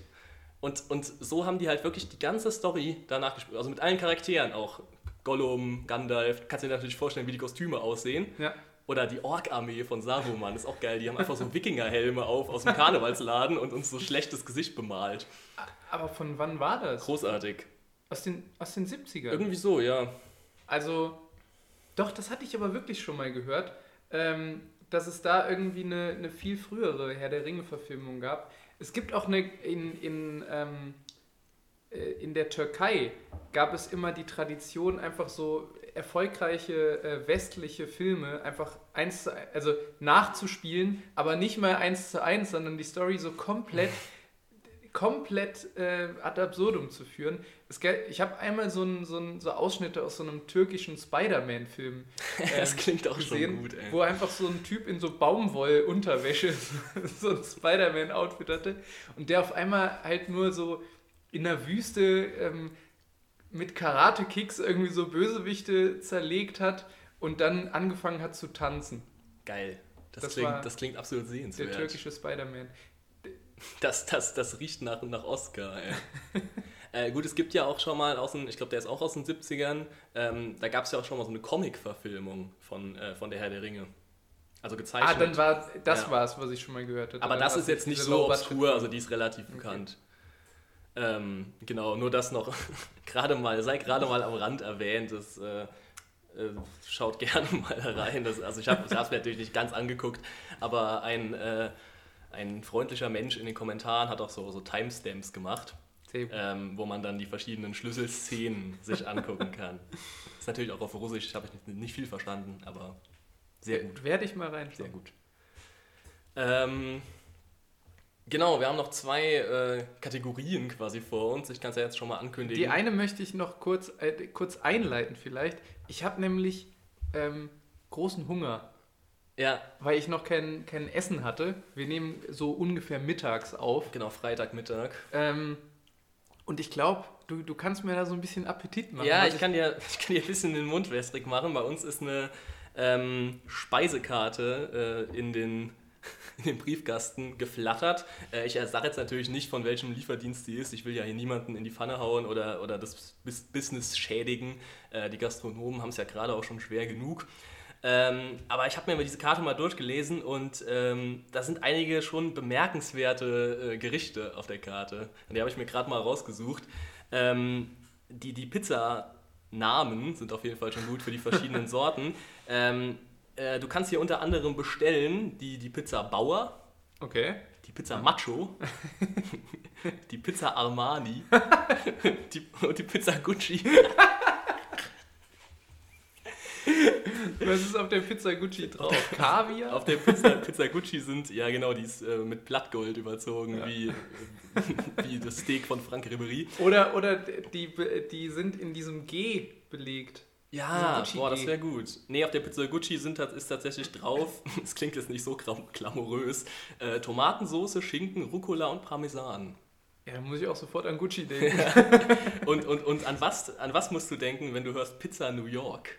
Und, und so haben die halt wirklich die ganze Story danach gespielt. Also mit allen Charakteren auch. Gollum, Gandalf, kannst du dir natürlich vorstellen, wie die Kostüme aussehen. ja. Oder die Ork-Armee von Saruman, ist auch geil. Die haben einfach so Wikingerhelme auf aus dem Karnevalsladen und uns so schlechtes Gesicht bemalt. Aber von wann war das? Großartig. Aus den, aus den 70ern. Irgendwie so, ja. Also, doch, das hatte ich aber wirklich schon mal gehört, ähm, dass es da irgendwie eine, eine viel frühere Herr der Ringe-Verfilmung gab. Es gibt auch eine, in, in, ähm, äh, in der Türkei gab es immer die Tradition, einfach so erfolgreiche äh, westliche Filme einfach eins zu, also nachzuspielen, aber nicht mal eins zu eins, sondern die Story so komplett komplett äh, ad absurdum zu führen. Es, ich habe einmal so, ein, so, ein, so Ausschnitte aus so einem türkischen Spider-Man-Film das ähm, klingt auch schon gesehen, gut, ey. wo einfach so ein Typ in so Baumwollunterwäsche so ein Spider-Man-Outfit hatte und der auf einmal halt nur so in der Wüste ähm, mit Karate-Kicks irgendwie so Bösewichte zerlegt hat und dann angefangen hat zu tanzen. Geil. Das, Das klingt, das klingt absolut Der sehenswert. türkische Spider-Man. Das, das, das riecht nach, nach Oscar, ey. äh, gut, es gibt ja auch schon mal aus den, ich glaube, der ist auch aus den 70ern, ähm, da gab es ja auch schon mal so eine Comic-Verfilmung von, äh, von Der Herr der Ringe. Also gezeichnet. Ah, dann war das Ja. war es, was ich schon mal gehört hatte. Aber das ist jetzt nicht so obskur, also die ist relativ bekannt. Ähm, genau, nur das noch gerade mal, sei gerade mal am Rand erwähnt, das äh, äh, schaut gerne mal rein. Das, also ich habe es mir natürlich nicht ganz angeguckt, aber ein, äh, ein freundlicher Mensch in den Kommentaren hat auch so, so Timestamps gemacht, ähm, wo man dann die verschiedenen Schlüsselszenen sich angucken kann. Ist natürlich auch auf Russisch, habe ich nicht, nicht viel verstanden, aber sehr gut. Werde ich mal reinschauen. Sehr gut. Ähm, genau, wir haben noch zwei äh, Kategorien quasi vor uns. Ich kann es ja jetzt schon mal ankündigen. Die eine möchte ich noch kurz, äh, kurz einleiten vielleicht. Ich habe nämlich ähm, großen Hunger, ja, weil ich noch kein, kein Essen hatte. Wir nehmen so ungefähr mittags auf. genau, Freitagmittag. Ähm, und ich glaube, du, du kannst mir da so ein bisschen Appetit machen. Ja, was ich kann, dir, ich kann dir ein bisschen den Mund wässrig machen. Bei uns ist eine ähm, Speisekarte äh, in, den, in den Briefkasten geflattert. Äh, ich sage jetzt natürlich nicht, von welchem Lieferdienst die ist. Ich will ja hier niemanden in die Pfanne hauen oder, oder das Bus- Business schädigen. Äh, die Gastronomen haben es ja gerade auch schon schwer genug. Ähm, aber ich habe mir diese Karte mal durchgelesen und ähm, da sind einige schon bemerkenswerte äh, Gerichte auf der Karte. Und die habe ich mir gerade mal rausgesucht. Ähm, die die Pizza-Namen sind auf jeden Fall schon gut für die verschiedenen Sorten. Äh, du kannst hier unter anderem bestellen die, die Pizza Bauer, Okay. die Pizza Macho, die Pizza Armani die, und die Pizza Gucci. Was ist auf der Pizza Gucci drauf? Kaviar? Auf der Pizza, Pizza Gucci sind, ja genau, die ist äh, mit Blattgold überzogen, Ja. wie, äh, wie das Steak von Frank Ribery. Oder, oder die, die sind in diesem G belegt. Ja, boah, das wäre gut. Nee, auf der Pizza Gucci sind, ist tatsächlich drauf, es klingt jetzt nicht so glamourös, äh, Tomatensoße, Schinken, Rucola und Parmesan. Ja, da muss ich auch sofort an Gucci denken. Und, und, und an, was, an was musst du denken, wenn du hörst Pizza New York?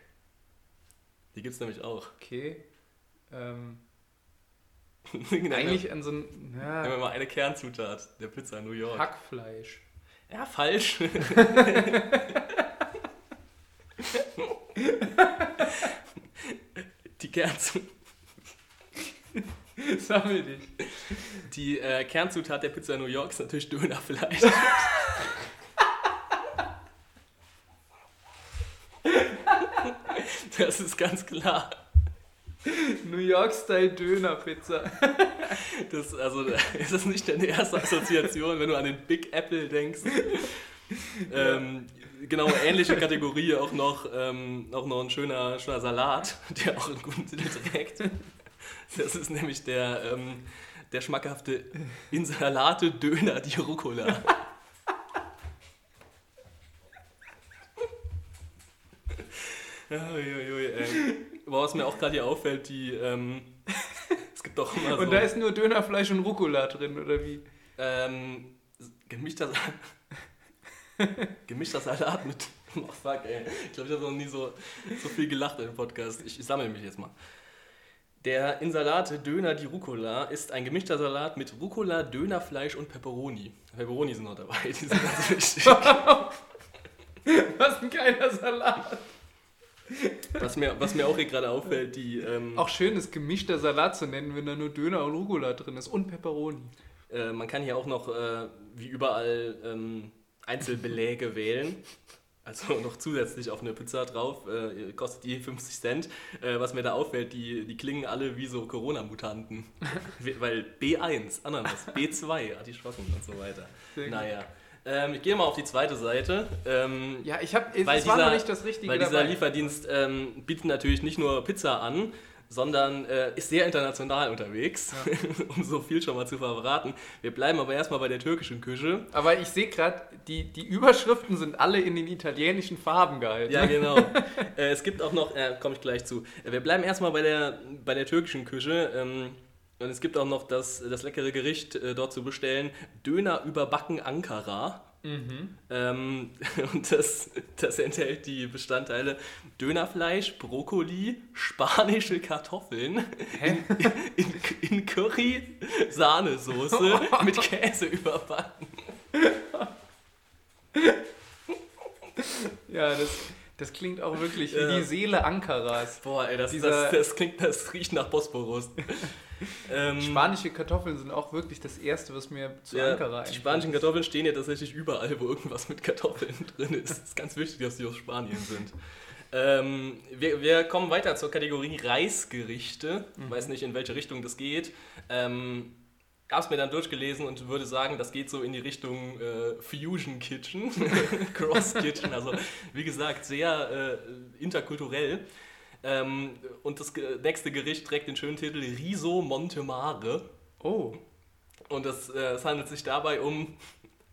Die gibt's nämlich auch. Okay. Ähm, eigentlich an so ein ja, nennen wir mal eine Kernzutat der Pizza New York. Hackfleisch. Ja, falsch. Die, Kernzu Sammel dich. die äh, Kernzutat der Pizza New York ist natürlich Dönerfleisch. Das ist ganz klar. New York-Style Döner-Pizza. Das, also, ist das nicht deine erste Assoziation, wenn du an den Big Apple denkst? Ähm, genau, ähnliche Kategorie, auch noch, ähm, auch noch ein schöner, schöner Salat, der auch einen guten Titel trägt. Das ist nämlich der, ähm, der schmackhafte Insalate Döner di Rucola. Uiuiui, ey. Was mir auch gerade hier auffällt, die, ähm, es gibt doch immer so... Und da ist nur Dönerfleisch und Rucola drin, oder wie? Ähm, gemischter, Sa- gemischter Salat mit. Oh fuck, ey. Ich glaube, ich habe noch nie so, so viel gelacht im Podcast. Ich, ich sammle mich jetzt mal. Der Insalate Döner di Rucola ist ein gemischter Salat mit Rucola, Dönerfleisch und Pepperoni. Pepperoni sind noch dabei, die sind ganz wichtig. Was ein geiler Salat. Was mir, was mir auch hier gerade auffällt, die. Ähm, Auch schön ist gemischter Salat zu nennen, wenn da nur Döner und Rucola drin ist und Pepperoni. Äh, man kann hier auch noch, äh, wie überall, ähm, Einzelbeläge wählen. Also noch zusätzlich auf eine Pizza drauf. Äh, kostet die 50 Cent. Äh, was mir da auffällt, die, die klingen alle wie so Corona-Mutanten. Weil B1, Ananas, B2, Artischocken und so weiter. Sehr gut. Naja. Ähm, ich gehe mal auf die zweite Seite. Ähm, Ja, ich habe, es war dieser- noch nicht das Richtige weil dieser dabei. Lieferdienst ähm, bietet natürlich nicht nur Pizza an, sondern äh, ist sehr international unterwegs, um so viel schon mal zu verraten. Wir bleiben aber erstmal bei der türkischen Küche. Aber ich sehe gerade, die, die Überschriften sind alle in den italienischen Farben gehalten. Ja, genau. äh, es gibt auch noch, äh, komme ich gleich zu. Wir bleiben erstmal bei der, bei der türkischen Küche. Ähm, und es gibt auch noch das, das leckere Gericht äh, dort zu bestellen: Döner überbacken Ankara. Mhm. Ähm, und das, das enthält die Bestandteile Dönerfleisch, Brokkoli, spanische Kartoffeln Hä? in, in Curry, Sahnesoße mit Käse überbacken. Ja, das, das klingt auch wirklich wie die Seele Ankaras. Boah, ey, das, Dieser- das, das klingt, das riecht nach Bosporus. ähm, Spanische Kartoffeln sind auch wirklich das Erste, was mir zu ja, Ankara die einfällt. spanischen Kartoffeln stehen ja tatsächlich überall, wo irgendwas mit Kartoffeln drin ist. Es ist ganz wichtig, dass die aus Spanien sind. Ähm, wir, wir kommen weiter zur Kategorie Reisgerichte. Ich weiß nicht, in welche Richtung das geht. Ähm, habe es mir dann durchgelesen und würde sagen, das geht so in die Richtung äh, Fusion Kitchen, Cross Kitchen, also wie gesagt, sehr äh, interkulturell. Ähm, und das nächste Gericht trägt den schönen Titel Riso Montemare. Oh, Und es, äh, es handelt sich dabei um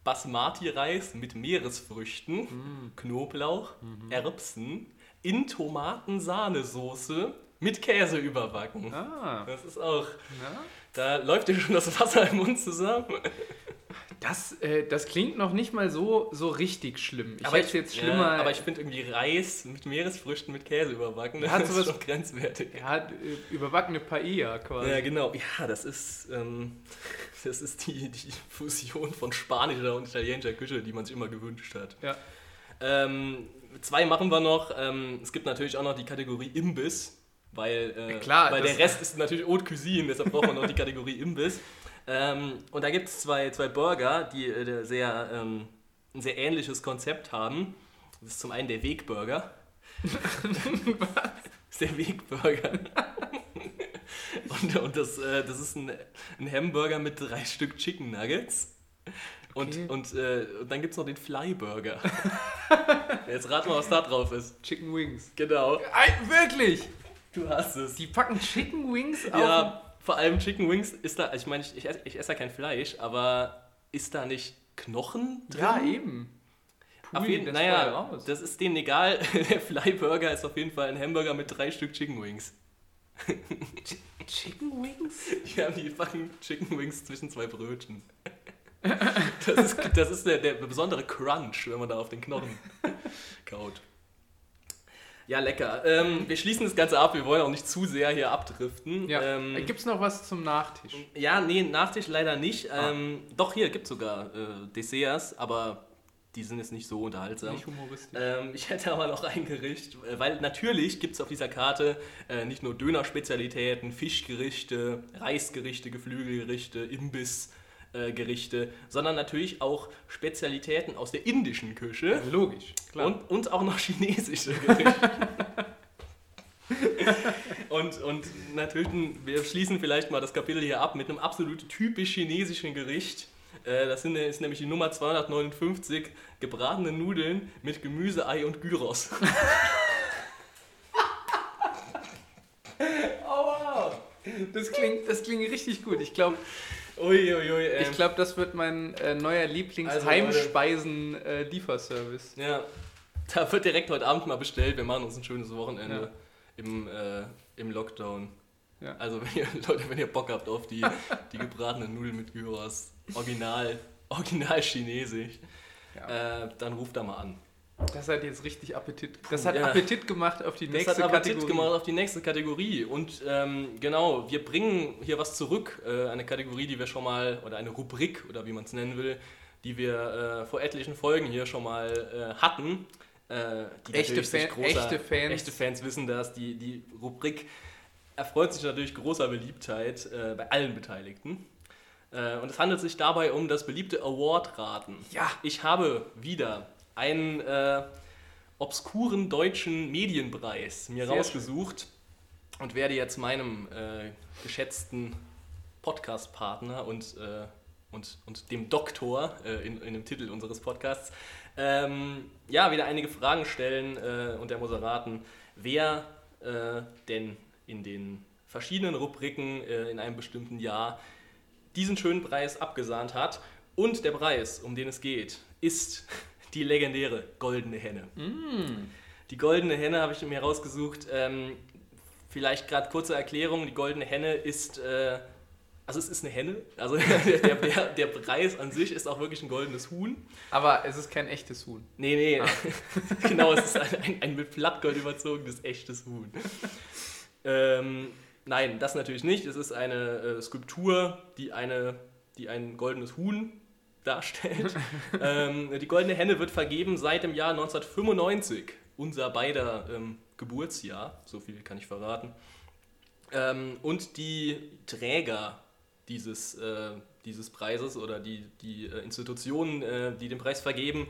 Basmati-Reis mit Meeresfrüchten, Knoblauch, Erbsen, in Tomaten-Sahnesoße mit Käse überbacken. ah, Das ist auch, na? Da läuft dir schon das Wasser im Mund zusammen. Das, äh, das klingt noch nicht mal so, so richtig schlimm. Ich aber hätte ich, jetzt ja, schlimmer. aber ich finde irgendwie Reis mit Meeresfrüchten mit Käse überbacken, das Hat ist sowas- schon grenzwertig. ja, äh, überbackene Paella quasi. Ja, genau. Ja, das ist, ähm, das ist die, die Fusion von spanischer und italienischer Küche, die man sich immer gewünscht hat. Ja. Ähm, zwei machen wir noch. Ähm, es gibt natürlich auch noch die Kategorie Imbiss. Weil, äh, Klar, weil das- der Rest ist natürlich Haute Cuisine, deshalb braucht man noch die Kategorie Imbiss. Ähm, und da gibt es zwei, zwei Burger, die äh, sehr, ähm, ein sehr ähnliches Konzept haben. Das ist zum einen der Wegburger. Was? ist der Wegburger. und und das, äh, das ist ein, ein Hamburger mit drei Stück Chicken Nuggets. Und, Okay. und, äh, und dann gibt es noch den Flyburger. Jetzt rat mal, was da drauf ist. Chicken Wings. Genau. Ei, wirklich? Du hast es. Die packen Chicken Wings auf. Ja, vor allem Chicken Wings ist da, ich meine, ich, ich, esse, ja kein Fleisch, aber ist da nicht Knochen drin? Ja, eben. Auf Pui, jeden, das naja, das ist denen egal. Der Flyburger ist auf jeden Fall ein Hamburger mit drei Stück Chicken Wings. Chicken Wings? Ja, die packen Chicken Wings zwischen zwei Brötchen. Das ist, das ist der, der besondere Crunch, wenn man da auf den Knochen kaut. Ja, lecker. Ähm, wir schließen das Ganze ab. Wir wollen auch nicht zu sehr hier abdriften. Ja. Ähm, Gibt es noch was zum Nachtisch? Ja, nee, Nachtisch leider nicht. Ah. Ähm, doch, hier gibt es sogar äh, Desserts, aber die sind jetzt nicht so unterhaltsam. Nicht humoristisch. Ähm, ich hätte aber noch ein Gericht, äh, weil natürlich gibt es auf dieser Karte äh, nicht nur Dönerspezialitäten, Fischgerichte, Reisgerichte, Geflügelgerichte, Imbissgerichte, sondern natürlich auch Spezialitäten aus der indischen Küche Logisch, klar. und, und auch noch chinesische Gerichte. und, und natürlich, wir schließen vielleicht mal das Kapitel hier ab mit einem absolut typisch chinesischen Gericht. Äh, Das sind, ist nämlich die Nummer 259, gebratene Nudeln mit Gemüse, Ei und Gyros. Aua! Das klingt, das klingt richtig gut. Ich glaube, Uiuiui, ey. ich glaub, das wird mein äh, neuer Also, Lieblings-Heimspeisen-Lieferservice. Ja, da wird direkt heute Abend mal bestellt. Wir machen uns ein schönes Wochenende Ja. im, äh, im Lockdown. Ja. Also wenn ihr, Leute, wenn ihr Bock habt auf die, die gebratenen Nudeln mit Gyros, original, original chinesisch, Ja. äh, dann ruft da mal an. Das hat jetzt richtig Appetit. Das hat ja. Appetit gemacht auf die Das nächste hat aber Appetit Kategorie. gemacht auf die nächste Kategorie. Und ähm, genau, wir bringen hier was zurück. Äh, eine Kategorie, die wir schon mal, oder eine Rubrik, oder wie man es nennen will, die wir äh, vor etlichen Folgen hier schon mal äh, hatten. Äh, die Echte Fan- echte Fans. echte Fans wissen das. Die, die Rubrik erfreut sich natürlich großer Beliebtheit äh, bei allen Beteiligten. Äh, und es handelt sich dabei um das beliebte Award-Raten. Ja. Ich habe wieder einen äh, obskuren deutschen Medienpreis mir Sehr rausgesucht und werde jetzt meinem äh, geschätzten Podcast-Partner und, äh, und, und dem Doktor äh, in, in dem Titel unseres Podcasts ähm, ja, wieder einige Fragen stellen äh, und er muss erraten, wer äh, denn in den verschiedenen Rubriken in einem bestimmten Jahr diesen schönen Preis abgesahnt hat. Und der Preis, um den es geht, ist die legendäre Goldene Henne. Die Goldene Henne habe ich mir rausgesucht. Ähm, vielleicht gerade kurze Erklärung: Die Goldene Henne ist. Äh, also, es ist eine Henne. Also, der, der, der Preis an sich ist auch wirklich ein goldenes Huhn. Aber es ist kein echtes Huhn. Nee, nee. genau, es ist ein, ein, ein mit Blattgold überzogenes echtes Huhn. ähm, nein, das natürlich nicht. Es ist eine äh, Skulptur, die, eine, die ein goldenes Huhn darstellt. ähm, die goldene Henne wird vergeben seit dem Jahr 1995. Unser beider ähm, Geburtsjahr, so viel kann ich verraten. Ähm, und die Träger dieses, äh, dieses Preises oder die, die äh, Institutionen, äh, die den Preis vergeben,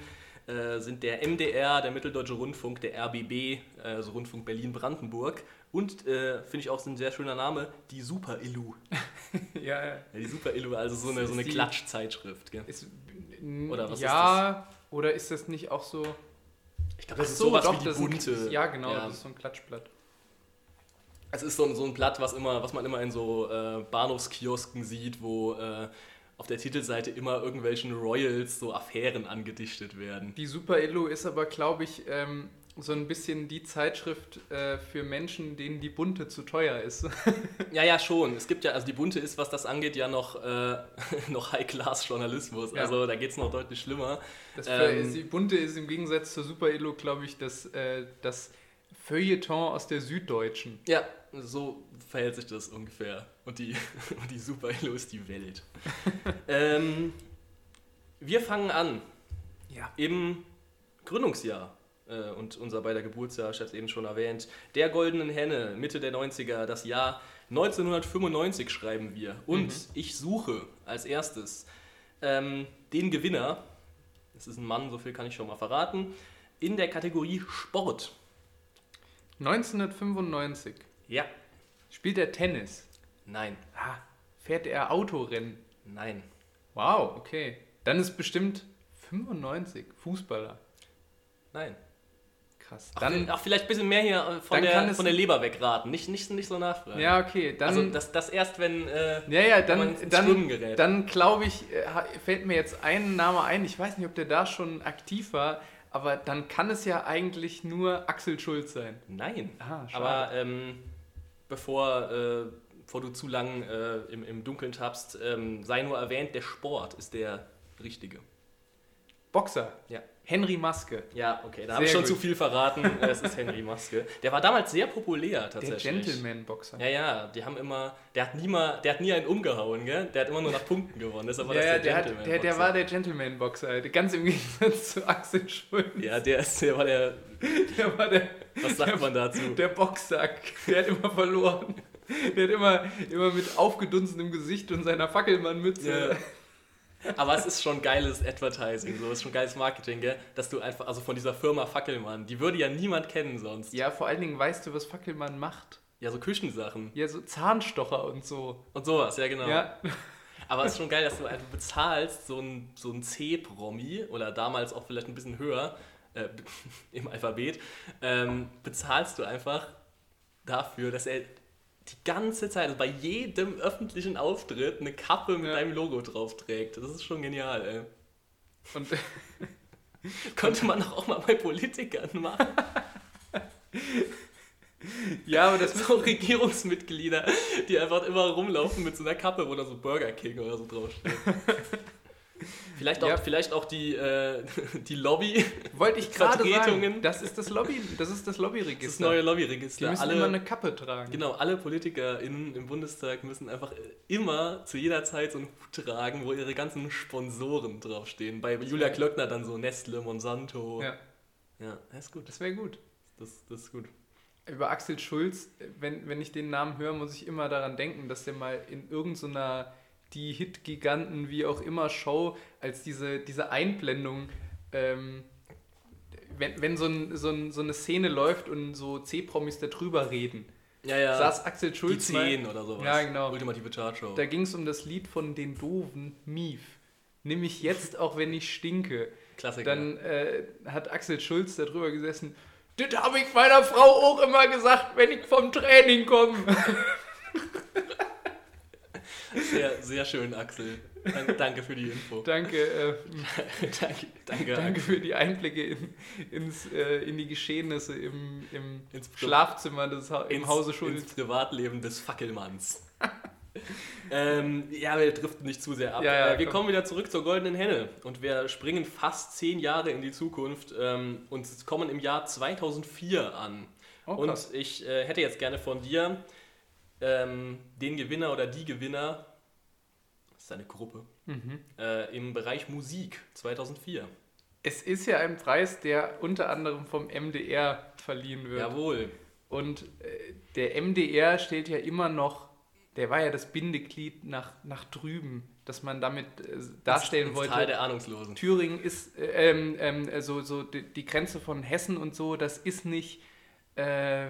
äh, sind der MDR, der Mitteldeutsche Rundfunk, der RBB, also Rundfunk Berlin-Brandenburg und, äh, finde ich auch ein sehr schöner Name, die Super-Illu. ja, ja. Ja, die Super-Illu, also so eine, Ist so eine Klatschzeitschrift. Gell? Ist, Oder was ja, oder ist das nicht auch so? Ich glaube, das Ach ist so, sowas doch, wie die das ist bunte. Ja, genau, Ja. das ist so ein Klatschblatt. Es ist so ein, so ein Blatt, was, immer, was man immer in so äh, Bahnhofskiosken sieht, wo äh, auf der Titelseite immer irgendwelchen Royals so Affären angedichtet werden. Die Super Illu ist aber, glaube ich, ähm, so ein bisschen die Zeitschrift äh, für Menschen, denen die bunte zu teuer ist. Ja, ja, schon. Es gibt ja, also die Bunte ist, was das angeht, ja noch, äh, noch High-Class-Journalismus. Ja. Also da geht es noch deutlich schlimmer. Das Ähm, ist, die bunte ist im Gegensatz zur Super Illu, glaube ich, das, äh, das Feuilleton aus der Süddeutschen. Ja, so verhält sich das ungefähr. Und die, und die Super Elo ist die Welt. ähm, wir fangen an Ja. im Gründungsjahr äh, und unser beider Geburtsjahr, ich habe es eben schon erwähnt, der Goldenen Henne, Mitte der 90er, das Jahr 1995 schreiben wir. Und Mhm. ich suche als erstes ähm, den Gewinner, es ist ein Mann, so viel kann ich schon mal verraten, in der Kategorie Sport. 1995 Ja. spielt er Tennis. Nein. Ah, fährt er Autorennen. Nein. Wow, okay. Dann ist bestimmt 95 Fußballer. Nein. Krass. Dann Dann, auch vielleicht ein bisschen mehr hier äh, von, dann der, von der Leber wegraten. Nicht, nicht, nicht so nachfragen. ja, okay. Dann, also das, das erst, wenn. Äh, ja, ja, wenn man dann, ins Schwimmen dann, gerät. dann glaube ich, äh, fällt mir jetzt ein Name ein. Ich weiß nicht, ob der da schon aktiv war, aber dann kann es ja eigentlich nur Axel Schulz sein. Nein. Ah. Aber ähm, bevor, äh, bevor du zu lang äh, im, im Dunkeln tappst, ähm, sei nur erwähnt, der Sport ist der richtige. Boxer. Ja. Henry Maske. Ja, okay, da habe ich schon gut. zu viel verraten. Es ist Henry Maske. Der war damals sehr populär Der tatsächlich. Gentleman-Boxer. Ja, ja, die haben immer, der hat nie mal, der hat nie einen umgehauen, gell? Der hat immer nur nach Punkten gewonnen. Deshalb war Ja, das der, der hat, der, der Gentleman-Boxer. war der Gentleman-Boxer. Ganz im Gegensatz zu Axel Schulz. Ja, der, ist, der war der, Der war der, was sagt man dazu? der Boxsack. Der hat immer verloren. Der hat immer, immer mit aufgedunsenem Gesicht und seiner Fackelmannmütze. Ja. Aber es ist schon geiles Advertising, so es ist schon geiles Marketing, gell? Dass du einfach, also von dieser Firma Fackelmann, die würde ja niemand kennen sonst. Ja, vor allen Dingen weißt du, was Fackelmann macht. Ja, so Küchensachen Ja, so Zahnstocher und so. und sowas, ja genau. Ja, Aber es ist schon geil, dass du einfach bezahlst, so ein, so ein C-Promi oder damals auch vielleicht ein bisschen höher äh, im Alphabet, ähm, bezahlst du einfach dafür, dass er die ganze Zeit, also bei jedem öffentlichen Auftritt, eine Kappe mit Ja. deinem Logo drauf trägt. Das ist schon genial, ey. und Könnte man doch auch mal bei Politikern machen. ja, aber das So Regierungsmitglieder, die einfach immer rumlaufen mit so einer Kappe, wo da so Burger King oder so draufsteht. Vielleicht auch, Ja. vielleicht auch die, äh, die Lobby, wollte ich gerade sagen. Das ist das Lobby, das ist das Lobbyregister. das neue Die Lobbyregister. müssen immer Alle, eine Kappe tragen. genau, alle PolitikerInnen im Bundestag müssen einfach immer zu jeder Zeit so einen Hut tragen, wo ihre ganzen Sponsoren draufstehen. Bei Julia Klöckner dann so Nestle, Monsanto. Ja, ja das ist gut. das wäre gut. Das, das ist gut. Über Axel Schulz, wenn, wenn ich den Namen höre, muss ich immer daran denken, dass der mal in irgendeiner die Hit-Giganten, wie auch immer, Show, als diese, diese Einblendung, ähm, wenn, wenn so, ein, so, ein, so eine Szene läuft und so C-Promis da drüber reden, Ja, ja. saß Axel die Schulz mal, 10 oder sowas. Ja, genau. Ultimative Chartshow. da ging es um das Lied von den Doofen, Mief. Nimm mich jetzt, auch wenn ich stinke. Klassiker. Dann äh, hat Axel Schulz da drüber gesessen. Das habe ich meiner Frau auch immer gesagt, wenn ich vom Training komme. Sehr, sehr schön, Axel. Danke, für die Info. danke, äh, danke, danke, danke für die Einblicke in, ins, äh, in die Geschehnisse im, im Ins Schlafzimmer des ha im ins, Hause Schulz. Ins Privatleben des Fackelmanns. ähm, ja, wir driften nicht zu sehr ab. Ja, ja, äh, wir komm. kommen wieder zurück zur Goldenen Henne und wir springen fast zehn Jahre in die Zukunft ähm, und kommen im Jahr 2004 an. Oh, und ich äh, hätte jetzt gerne von dir ähm, den Gewinner oder die Gewinner, das ist eine Gruppe, Mhm. äh, im Bereich Musik 2004. Es ist ja ein Preis, der unter anderem vom MDR verliehen wird. Jawohl. Und äh, der MDR steht ja immer noch, der war ja das Bindeglied nach, nach drüben, dass man damit äh, darstellen ins, wollte. Tal der Ahnungslosen. Thüringen ist äh, ähm, ähm, so, so die, die Grenze von Hessen und so, das ist nicht, äh,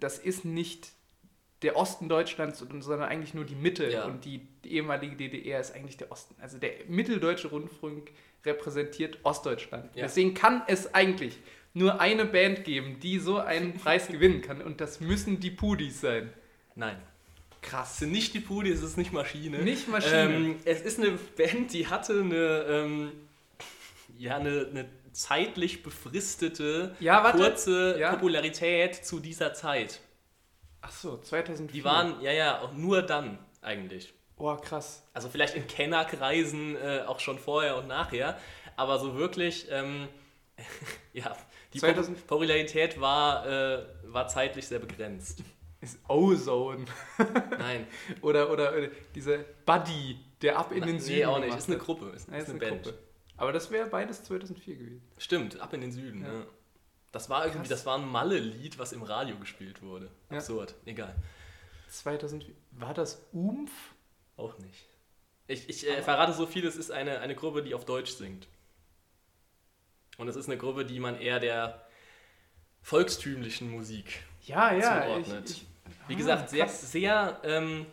das ist nicht der Osten Deutschlands, sondern eigentlich nur die Mitte Ja. und die, die ehemalige DDR ist eigentlich der Osten. Also der mitteldeutsche Rundfunk repräsentiert Ostdeutschland. Ja. Deswegen kann es eigentlich nur eine Band geben, die so einen Preis gewinnen kann und das müssen die Pudis sein. Nein. Krass. Es sind nicht die Pudi, es ist nicht Maschine. Nicht Maschine. Ähm, es ist eine Band, die hatte eine, ähm, ja, eine, eine zeitlich befristete, Ja, warte. kurze Ja. Popularität zu dieser Zeit. Ach so, 2004. Die waren, ja, ja, auch nur dann eigentlich. Oh, krass. Also vielleicht in Kennerkreisen äh, auch schon vorher und nachher, aber so wirklich, ähm, ja, die 2000 Pop Popularität war, äh, war zeitlich sehr begrenzt. Ist Ozone. Nein, Oder, oder, oder dieser Buddy, der ab in den nee, Süden auch nicht. gemacht Ist eine. Gruppe, ist, Ja, ist eine, Band. Gruppe. Aber das wäre beides 2004 gewesen. Stimmt, ab in den Süden. Ja. Ja. Das war irgendwie, Krass. das war ein Malle-Lied, was im Radio gespielt wurde. Ja. Absurd, egal. 2004. War das Umf? Auch nicht. Ich, ich äh, verrate so viel, es ist eine, eine Gruppe, die auf Deutsch singt. Und es ist eine Gruppe, die man eher der volkstümlichen Musik. Ja, ja. Ich, Zugeordnet. ich, Wie Ah, gesagt, sehr, krass. sehr, ähm,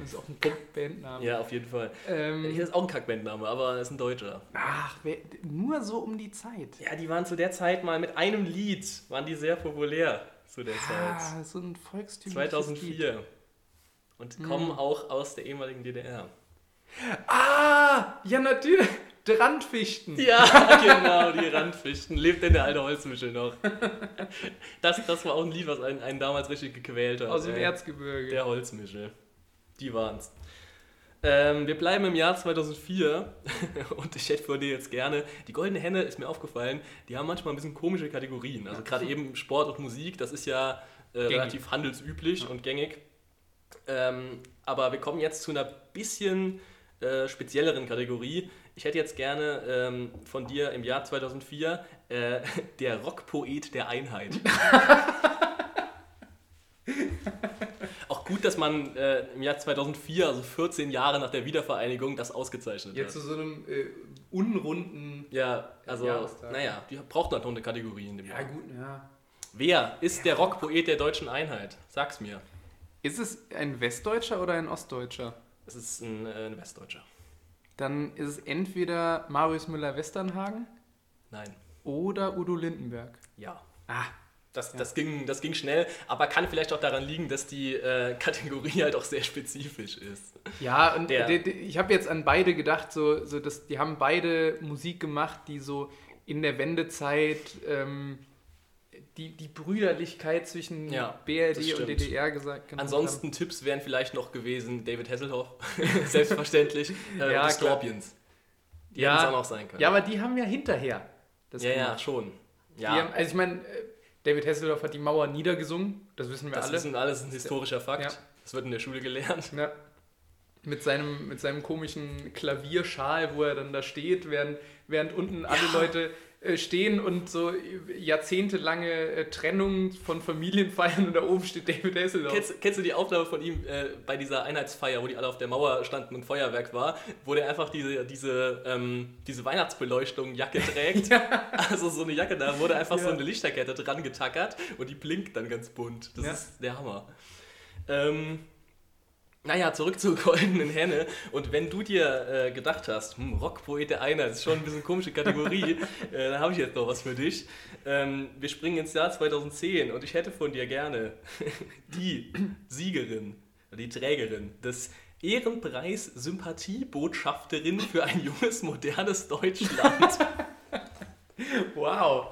Das ist auch ein Bandname. ja, auf jeden Fall. Ähm, Hier ist auch ein Kackbandname, aber es ist ein Deutscher. ach, wer, nur so um die Zeit. Ja, die waren zu der Zeit mal mit einem Lied, waren die sehr populär zu der Zeit. Ah, so ein volkstümliches Lied. 2004. Und Hm. kommen auch aus der ehemaligen DDR. Ah, ja natürlich. Randfichten. Ja, genau, die Randfichten. Lebt denn der alte Holzmischel noch? Das, das war auch ein Lied, was einen, einen damals richtig gequält hat. Aus dem. Erzgebirge. Der Holzmischel. Die waren's. Ähm, wir bleiben im Jahr 2004 und ich hätte von dir jetzt gerne, die Goldene Henne ist mir aufgefallen, die haben manchmal ein bisschen komische Kategorien. Also gerade eben Sport und Musik, das ist ja äh, relativ handelsüblich und gängig. Ähm, aber wir kommen jetzt zu einer bisschen äh, spezielleren Kategorie. Ich hätte jetzt gerne ähm, von dir im Jahr 2004 äh, der Rockpoet der Einheit. Auch gut, dass man äh, im Jahr 2004, also 14 Jahre nach der Wiedervereinigung, das ausgezeichnet Jetzt zu hat. so einem äh, unrunden. Ja, also, Jahrestag. naja, die braucht noch eine Kategorie in dem Ja, Jahr. gut, ja. Wer ist der Rockpoet der deutschen Einheit? Sag's mir. Ist es ein Westdeutscher oder ein Ostdeutscher? Es ist ein, äh, ein Westdeutscher. Dann ist es entweder Marius Müller-Westernhagen Nein. oder Udo Lindenberg. Ja. Ah, Das, Ja. das, ging, das ging schnell, aber kann vielleicht auch daran liegen, dass die äh, Kategorie halt auch sehr spezifisch ist. Ja, und Der- ich habe jetzt an beide gedacht, so, so dass die haben beide Musik gemacht, die so in der Wendezeit ähm, die, die Brüderlichkeit zwischen Ja, BRD und. DDR gesagt genannt Ansonsten Tipps wären vielleicht noch gewesen David Hasselhoff, selbstverständlich, äh, Ja. Scorpions. Die Ja. hätten es auch noch sein haben. können. Ja, aber die haben ja hinterher das ja, ja, gemacht. schon. Die Ja, haben, also ich meine, äh, David Hasselhoff hat die Mauer niedergesungen, das wissen wir das alle. ist ein, alles ein historischer Fakt. Ja. Das wird in der Schule gelernt. Ja. Mit seinem, mit seinem komischen Klavierschal, wo er dann da steht, während, während unten alle Leute äh, stehen und so jahrzehntelange äh, Trennung von Familien feiern und da oben steht David Hasselhoff. Kennst, kennst du die Aufnahme von ihm äh, bei dieser Einheitsfeier, wo die alle auf der Mauer standen und Feuerwerk war, wo der einfach diese, diese, ähm, diese Weihnachtsbeleuchtung Jacke trägt? Also so eine Jacke, da wurde einfach so Ja. eine Lichterkette dran getackert und die blinkt dann ganz bunt. Das Ja. ist der Hammer. Ähm, naja, zurück zur goldenen Henne. Und wenn du dir äh, gedacht hast, hm, Rockpoet der Einheit ist schon ein bisschen komische Kategorie, äh, dann habe ich jetzt noch was für dich. Ähm, wir springen ins Jahr 2010 und ich hätte von dir gerne die Siegerin, die Trägerin des Ehrenpreis Sympathiebotschafterin für ein junges, modernes Deutschland. Wow.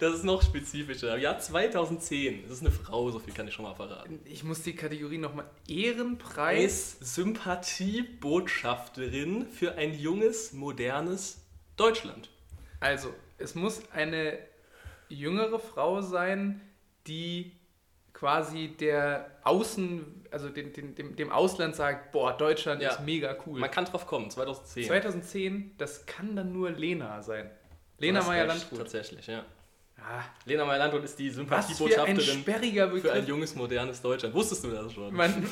Das ist noch spezifischer. Jahr 2010. Das ist eine Frau, so viel kann ich schon mal verraten. Ich muss die Kategorie nochmal. Ehrenpreis. Preis Sympathiebotschafterin für ein junges, modernes Deutschland. Also, es muss eine jüngere Frau sein, die quasi der Außen, also den, dem, dem Ausland sagt, boah, Deutschland Ja. ist mega cool. Man kann drauf kommen, 2010. 2010, das kann dann nur Lena sein. Lena hast Meyer recht, Landrut. Tatsächlich, ja. Ah, Lena Meyer Landrut ist die für Sympathiebotschafterin sperriger für ein junges, modernes Deutschland. Wusstest du das schon? Man,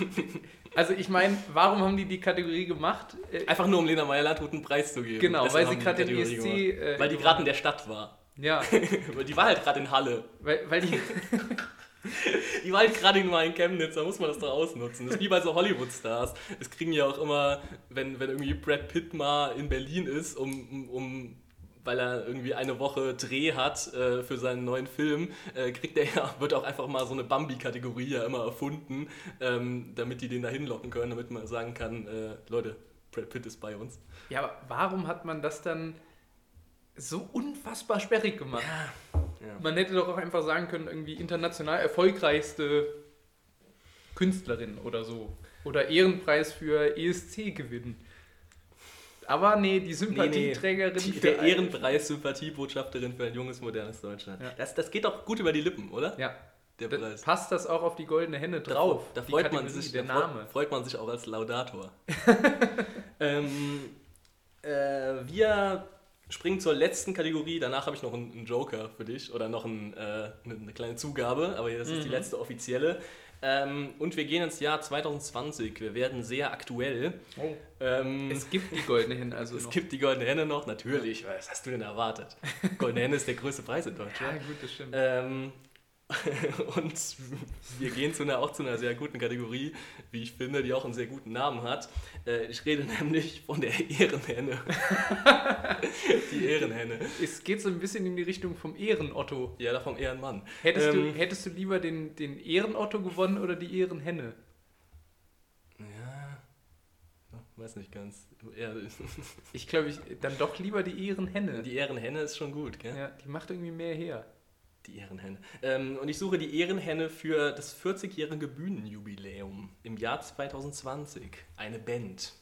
also ich meine, warum haben die die Kategorie gemacht? Äh, Einfach nur, um Lena Meyer Landrut einen Preis zu geben. Genau, weil sie gerade Kategorie ESC... gemacht. Äh, Weil die gerade in der Stadt war. Ja, die war halt gerade in Halle. weil, weil die... Die war halt gerade mal in Chemnitz, da muss man das doch ausnutzen. Das ist wie bei so Hollywood-Stars. Es kriegen ja auch immer, wenn, wenn irgendwie Brad Pitt mal in Berlin ist, um, um weil er irgendwie eine Woche Dreh hat äh, für seinen neuen Film, äh, kriegt er ja, wird auch einfach mal so eine Bambi-Kategorie ja immer erfunden, ähm, damit die den da hinlocken können, damit man sagen kann, äh, Leute, Brad Pitt ist bei uns. Ja, aber warum hat man das dann so unfassbar sperrig gemacht? Ja. Man hätte doch auch einfach sagen können, irgendwie international erfolgreichste Künstlerin oder so. Oder Ehrenpreis für ESC gewinnen. Aber nee, die Sympathieträgerin Die, für der Ehrenpreis Sympathiebotschafterin für ein junges, modernes Deutschland. Ja. Das, das geht doch gut über die Lippen, oder? Ja, Der da Preis. passt das auch auf die goldene Henne drauf. Da die freut man sich, der da freut- Name. freut man sich auch als Laudator. ähm, Äh, wir springen zur letzten Kategorie. Danach habe ich noch einen, einen, Joker für dich oder noch ein, äh, eine, kleine Zugabe, aber das ist mhm. die letzte offizielle. Ähm, und wir gehen ins Jahr 2020. Wir werden sehr aktuell. Oh. Ähm, es gibt die Goldene Henne also Es noch. gibt die Goldene Henne noch, natürlich. Was hast du denn erwartet? Goldene Henne ist der größte Preis in Deutschland. Ja, gut, das stimmt. Ähm, und wir gehen zu einer, auch zu einer sehr guten Kategorie, wie ich finde, die auch einen sehr guten Namen hat. Äh, ich rede nämlich von der Ehrenhenne. die Ehrenhenne. Es geht so ein bisschen in die Richtung vom Ehrenotto. Ja, vom Ehrenmann. Hättest, ähm, du, hättest du lieber den, den Ehrenotto gewonnen oder die Ehrenhenne? Ja, weiß nicht ganz. Ich glaube, ich, dann doch lieber die Ehrenhenne. Die Ehrenhenne ist schon gut, gell? Ja, die macht irgendwie mehr her. Die Ehrenhenne. Ähm, und ich suche die Ehrenhenne für das 40-jährige Bühnenjubiläum im Jahr 2020. Eine Band.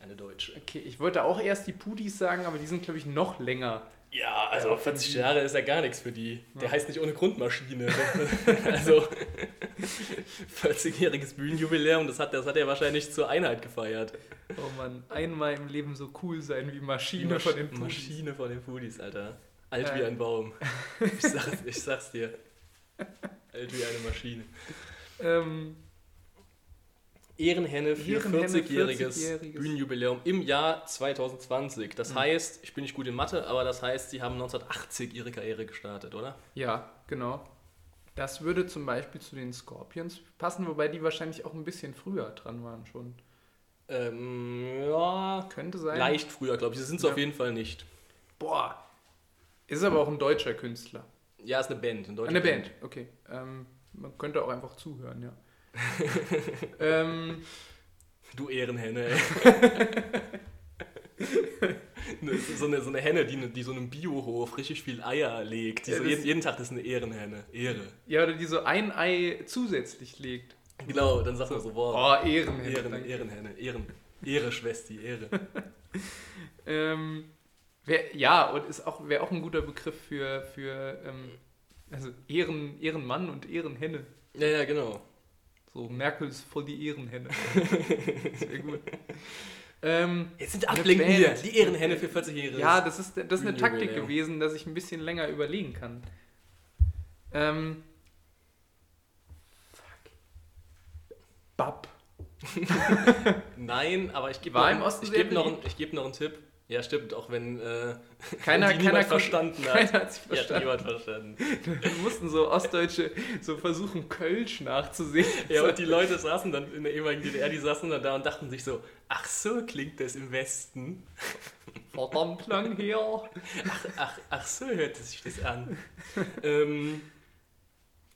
Eine deutsche. Okay, ich wollte auch erst die Pudis sagen, aber die sind, glaube ich, noch länger. Ja, also 40 Jahre ist ja gar nichts für die. Der ja. heißt nicht ohne Grundmaschine. also 40-jähriges Bühnenjubiläum, das hat, das hat er wahrscheinlich zur Einheit gefeiert. Oh Mann, einmal im Leben so cool sein wie Maschine Masch von den Pudis. Maschine von den Pudis, Alter. Alt äh. wie ein Baum. Ich, sag, ich sag's dir. Alt wie eine Maschine. Ähm, Ehrenhenne für 40-jähriges 40 Bühnenjubiläum im Jahr 2020. Das mhm. heißt, ich bin nicht gut in Mathe, aber das heißt, sie haben 1980 ihre Karriere gestartet, oder? Ja, genau. Das würde zum Beispiel zu den Scorpions passen, wobei die wahrscheinlich auch ein bisschen früher dran waren schon. Ähm, ja, könnte sein. Leicht früher, glaube ich. Sie sind es ja. auf jeden Fall nicht. Boah, ist aber auch ein deutscher Künstler. Ja, ist eine Band. Eine, eine Band. Band, okay. Ähm, man könnte auch einfach zuhören, ja. ähm, du Ehrenhenne, ey. so, eine, so eine Henne, die, die so einem Biohof richtig viel Eier legt. Ja, so jeden, jeden, Tag ist eine Ehrenhenne. Ehre. Ja, oder die so ein Ei zusätzlich legt. Genau, dann sagt man so, wow. Oh, Ehrenhenne. Ehren, Ehrenhenne. Ehren, Ehre, Schwesti, Ehre. ähm, Wär, ja, und ist auch, wäre auch ein guter Begriff für, für ähm, also Ehren, Ehrenmann und Ehrenhenne. Ja, ja, genau. So, Merkel ist voll die Ehrenhenne. Sehr gut. Ähm, Jetzt sind Ablenken hier. Die Ehrenhenne für 40-Jährige. Ja, das ist, das ist eine Taktik gewesen, dass ich ein bisschen länger überlegen kann. Ähm, fuck. Bab. Nein, aber ich gebe noch, geb noch, geb noch einen Tipp. Ja, stimmt, auch wenn äh, keiner, wenn keiner verstanden hat. Keiner hat sich verstanden. Ja, niemand verstanden. Wir mussten so Ostdeutsche so versuchen, Kölsch nachzusehen. Ja, und die Leute saßen dann in der ehemaligen DDR, die saßen dann da und dachten sich so, ach so klingt das im Westen. Verdammt lang her. Ach, ach, ach so hört sich das an. ähm,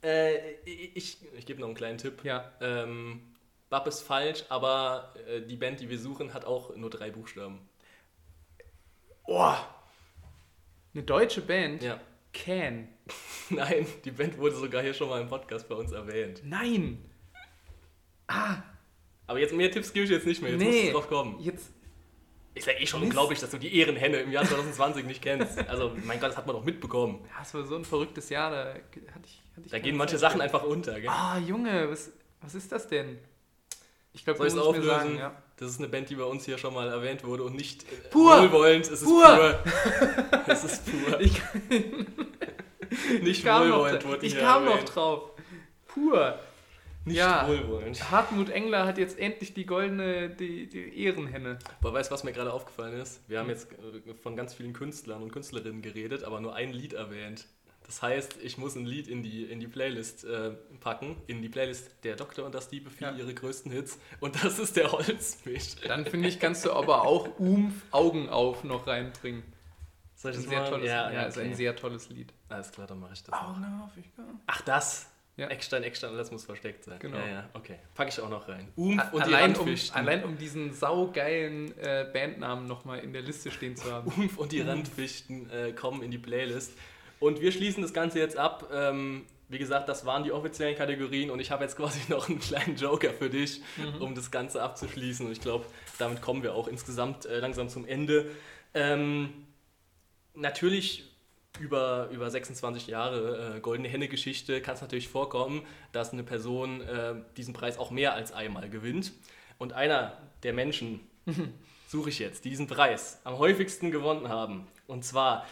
äh, ich ich gebe noch einen kleinen Tipp. Ja. Ähm, Bab ist falsch, aber äh, die Band, die wir suchen, hat auch nur drei Buchstaben. Oh, eine deutsche Band? Ja. Can. Nein, die Band wurde sogar hier schon mal im Podcast bei uns erwähnt. Nein. Ah. Aber jetzt mehr Tipps gebe ich jetzt nicht mehr. Jetzt nee, musst du drauf kommen. Jetzt. Ist ja eh schon Mist. unglaublich, dass du die Ehrenhenne im Jahr 2020 nicht kennst. Also, mein Gott, das hat man doch mitbekommen. Ja, es war so ein verrücktes Jahr, da hatte ich. Hatte ich da gehen manche Sachen einfach unter, gell? Ah, Junge, was, was ist das denn? Ich glaube, du musst mir sagen, ja. Das ist eine Band, die bei uns hier schon mal erwähnt wurde und nicht pur. wohlwollend. Es ist pur. pur. es ist pur. Ich, nicht wohlwollend wurde Ich kam erwähnt. noch drauf. Pur. Nicht ja, wohlwollend. Hartmut Engler hat jetzt endlich die goldene, die, die Ehrenhenne. Aber weißt du, was mir gerade aufgefallen ist? Wir haben jetzt äh, von ganz vielen Künstlern und Künstlerinnen geredet, aber nur ein Lied erwähnt. Das heißt, ich muss ein Lied in die, in die Playlist äh, packen, in die Playlist Der Doktor und das Diebe für ja. ihre größten Hits. Und das ist der Holzmisch. Dann finde ich, kannst du aber auch Umf Augen auf noch reinbringen. Soll ich das ein sehr tolles, ja, ja, okay. ist ein sehr tolles Lied. Alles klar, dann mache ich das. Augen auf, ich kann. Ach, das? Ja. Eckstein, Eckstein, das muss versteckt sein. Genau. Ja, ja, okay. Packe ich auch noch rein. Umf und allein die Randfichten. Um, allein um diesen saugeilen äh, Bandnamen nochmal in der Liste stehen zu haben. Umf und die Randfichten äh, kommen in die Playlist. Und wir schließen das Ganze jetzt ab. Ähm, wie gesagt, das waren die offiziellen Kategorien und ich habe jetzt quasi noch einen kleinen Joker für dich, mhm. um das Ganze abzuschließen. Und ich glaube, damit kommen wir auch insgesamt äh, langsam zum Ende. Ähm, natürlich über, über 26 Jahre äh, Goldene Henne-Geschichte kann es natürlich vorkommen, dass eine Person äh, diesen Preis auch mehr als einmal gewinnt. Und einer der Menschen, suche ich jetzt, die diesen Preis am häufigsten gewonnen haben. Und zwar,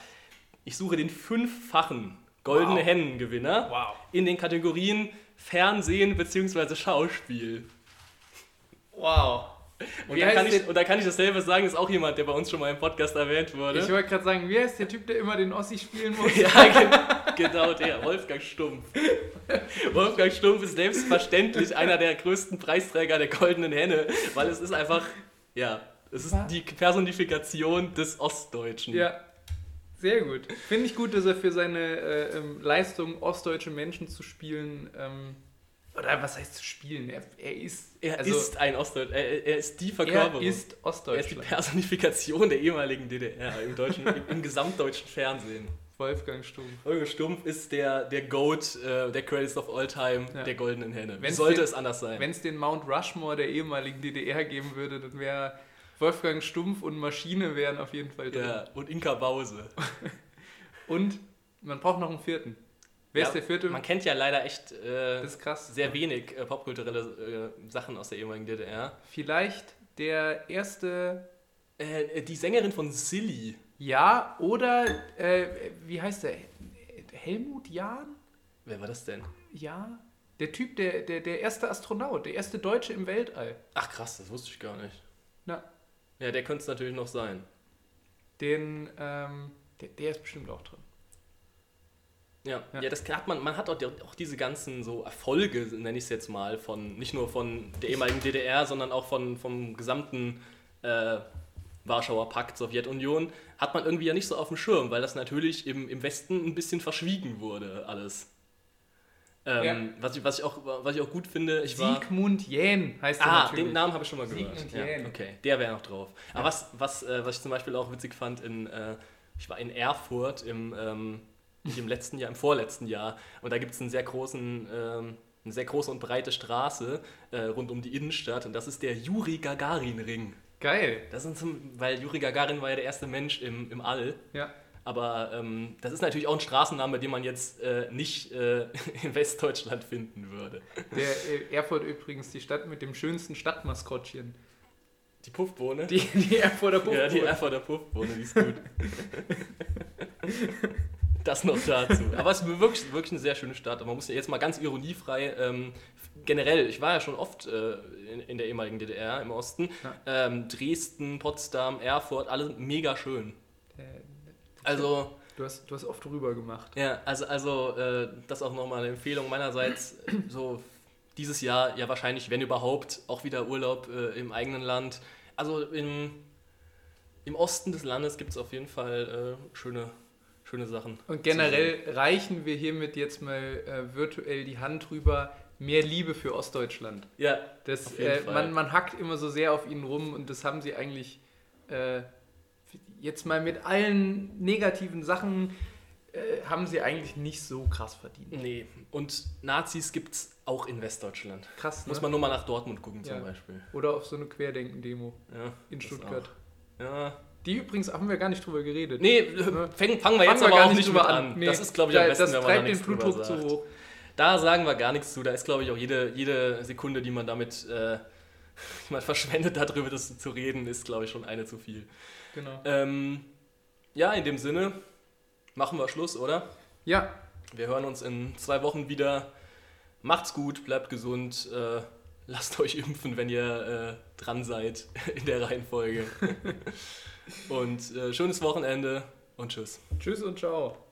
ich suche den fünffachen Goldene Wow. Hennen-Gewinner Wow. in den Kategorien Fernsehen bzw. Schauspiel. Wow. Und da, kann ich, und da kann ich dasselbe sagen, ist auch jemand, der bei uns schon mal im Podcast erwähnt wurde. Ich wollte gerade sagen, wie heißt der Typ, der immer den Ossi spielen muss? ja, ge genau der, Wolfgang Stumpf. Wolfgang Stumpf ist selbstverständlich einer der größten Preisträger der Goldenen Henne, weil es ist einfach, ja, es ist die Personifikation des Ostdeutschen. Ja, sehr gut. Finde ich gut, dass er für seine äh, ähm, Leistung, ostdeutsche Menschen zu spielen, ähm, oder was heißt zu spielen? Er, er ist, Er also, ist ein Ostdeutsch, er, er ist die er Verkörperung. ist Er ist die. Personifikation der ehemaligen DDR im, deutschen, im, im gesamtdeutschen Fernsehen. Wolfgang Stumpf. Holger Stumpf ist der, der Goat, äh, der Greatest of All Time Ja. der Goldenen Henne. Wenn's sollte den- es anders sein? Wenn es den Mount Rushmore der ehemaligen DDR geben würde, dann wäre Wolfgang Stumpf und Maschine wären auf jeden Fall drin. ja, und Inka Bause. Und man braucht noch einen vierten. Wer Ja, ist der vierte? Man kennt ja leider echt äh, krass. sehr wenig äh, popkulturelle äh, Sachen aus der ehemaligen DDR. Vielleicht der erste Äh, die Sängerin von Silly. Ja, oder äh, wie heißt der? Helmut Jahn? Wer war das denn? Ja. Der Typ, der, der, der erste Astronaut, der erste Deutsche im Weltall. Ach krass, das wusste ich gar nicht. Ja, der könnte es natürlich noch sein. den, ähm, der, der ist bestimmt auch drin. Ja, ja. Ja. das hat man, man hat auch, die- auch diese ganzen so Erfolge, nenne ich es jetzt mal, von nicht nur von der ehemaligen DDR, sondern auch von, vom gesamten äh, Warschauer Pakt, Sowjetunion, hat man irgendwie ja nicht so auf dem Schirm, weil das natürlich im, im Westen ein bisschen verschwiegen wurde, alles. Ähm, Ja. was, ich, was, ich auch, was ich auch gut finde, ich war... Sigmund Jähn heißt er Ah, natürlich. den Namen habe ich schon mal gehört. Sigmund Ja, Jähn. okay, der wäre noch drauf. Aber was, was, äh, was ich zum Beispiel auch witzig fand, in, äh, ich war in Erfurt im, ähm, nicht im letzten Jahr, im vorletzten Jahr, und da gibt es einen sehr großen, ähm, eine sehr große und breite Straße äh, rund um die Innenstadt, und das ist der Juri Gagarin Ring. Geil. Das sind zum, weil Juri Gagarin war ja der erste Mensch im, im All. Ja. Aber ähm, das ist natürlich auch ein Straßenname, den man jetzt äh, nicht äh, in Westdeutschland finden würde. Der äh, Erfurt übrigens die Stadt mit dem schönsten Stadtmaskottchen. Die Puffbohne? Die, die Erfurter Puffbohne. Ja, die Erfurter Puffbohne, die ist gut. das noch dazu. Aber es ist wirklich, wirklich eine sehr schöne Stadt. Aber man muss ja jetzt mal ganz ironiefrei, ähm, generell, ich war ja schon oft äh, in, in der ehemaligen DDR im Osten, Ja. ähm, Dresden, Potsdam, Erfurt, alle mega schön. Also, Du hast, du hast oft rüber gemacht. ja, also, also äh, das auch nochmal eine Empfehlung meinerseits. So dieses Jahr ja wahrscheinlich, wenn überhaupt, auch wieder Urlaub äh, im eigenen Land. Also im, im Osten des Landes gibt es auf jeden Fall äh, schöne, schöne Sachen. Und generell reichen wir hiermit jetzt mal äh, virtuell die Hand rüber. Mehr Liebe für Ostdeutschland. Ja, Das, äh, man, man hackt immer so sehr auf ihnen rum und das haben sie eigentlich äh, jetzt mal mit allen negativen Sachen äh, haben sie eigentlich nicht so krass verdient. nee. Und Nazis gibt es auch in Westdeutschland. Krass, ne? Muss man nur mal nach Dortmund gucken zum Ja. Beispiel. Oder auf so eine Querdenken-Demo Ja, in Stuttgart. auch. Ja. Die übrigens haben wir gar nicht drüber geredet. Nee, Ne? fang, fangen wir Fangen jetzt wir aber gar auch nicht drüber an. an. Nee, das ist, glaube ich, am besten, das wenn man da treibt den nichts drüber Blutdruck sagt. zu hoch. Da sagen wir gar nichts zu. Da ist, glaube ich, auch jede, jede Sekunde, die man damit äh, man verschwendet, darüber das zu reden, ist, glaube ich, schon eine zu viel. Genau. Ähm, ja, in dem Sinne machen wir Schluss, oder? Ja, Wir hören uns in zwei Wochen wieder. Macht's gut, bleibt gesund. Äh, lasst euch impfen, wenn ihr äh, dran seid in der Reihenfolge. und äh, schönes Wochenende und tschüss. tschüss und ciao.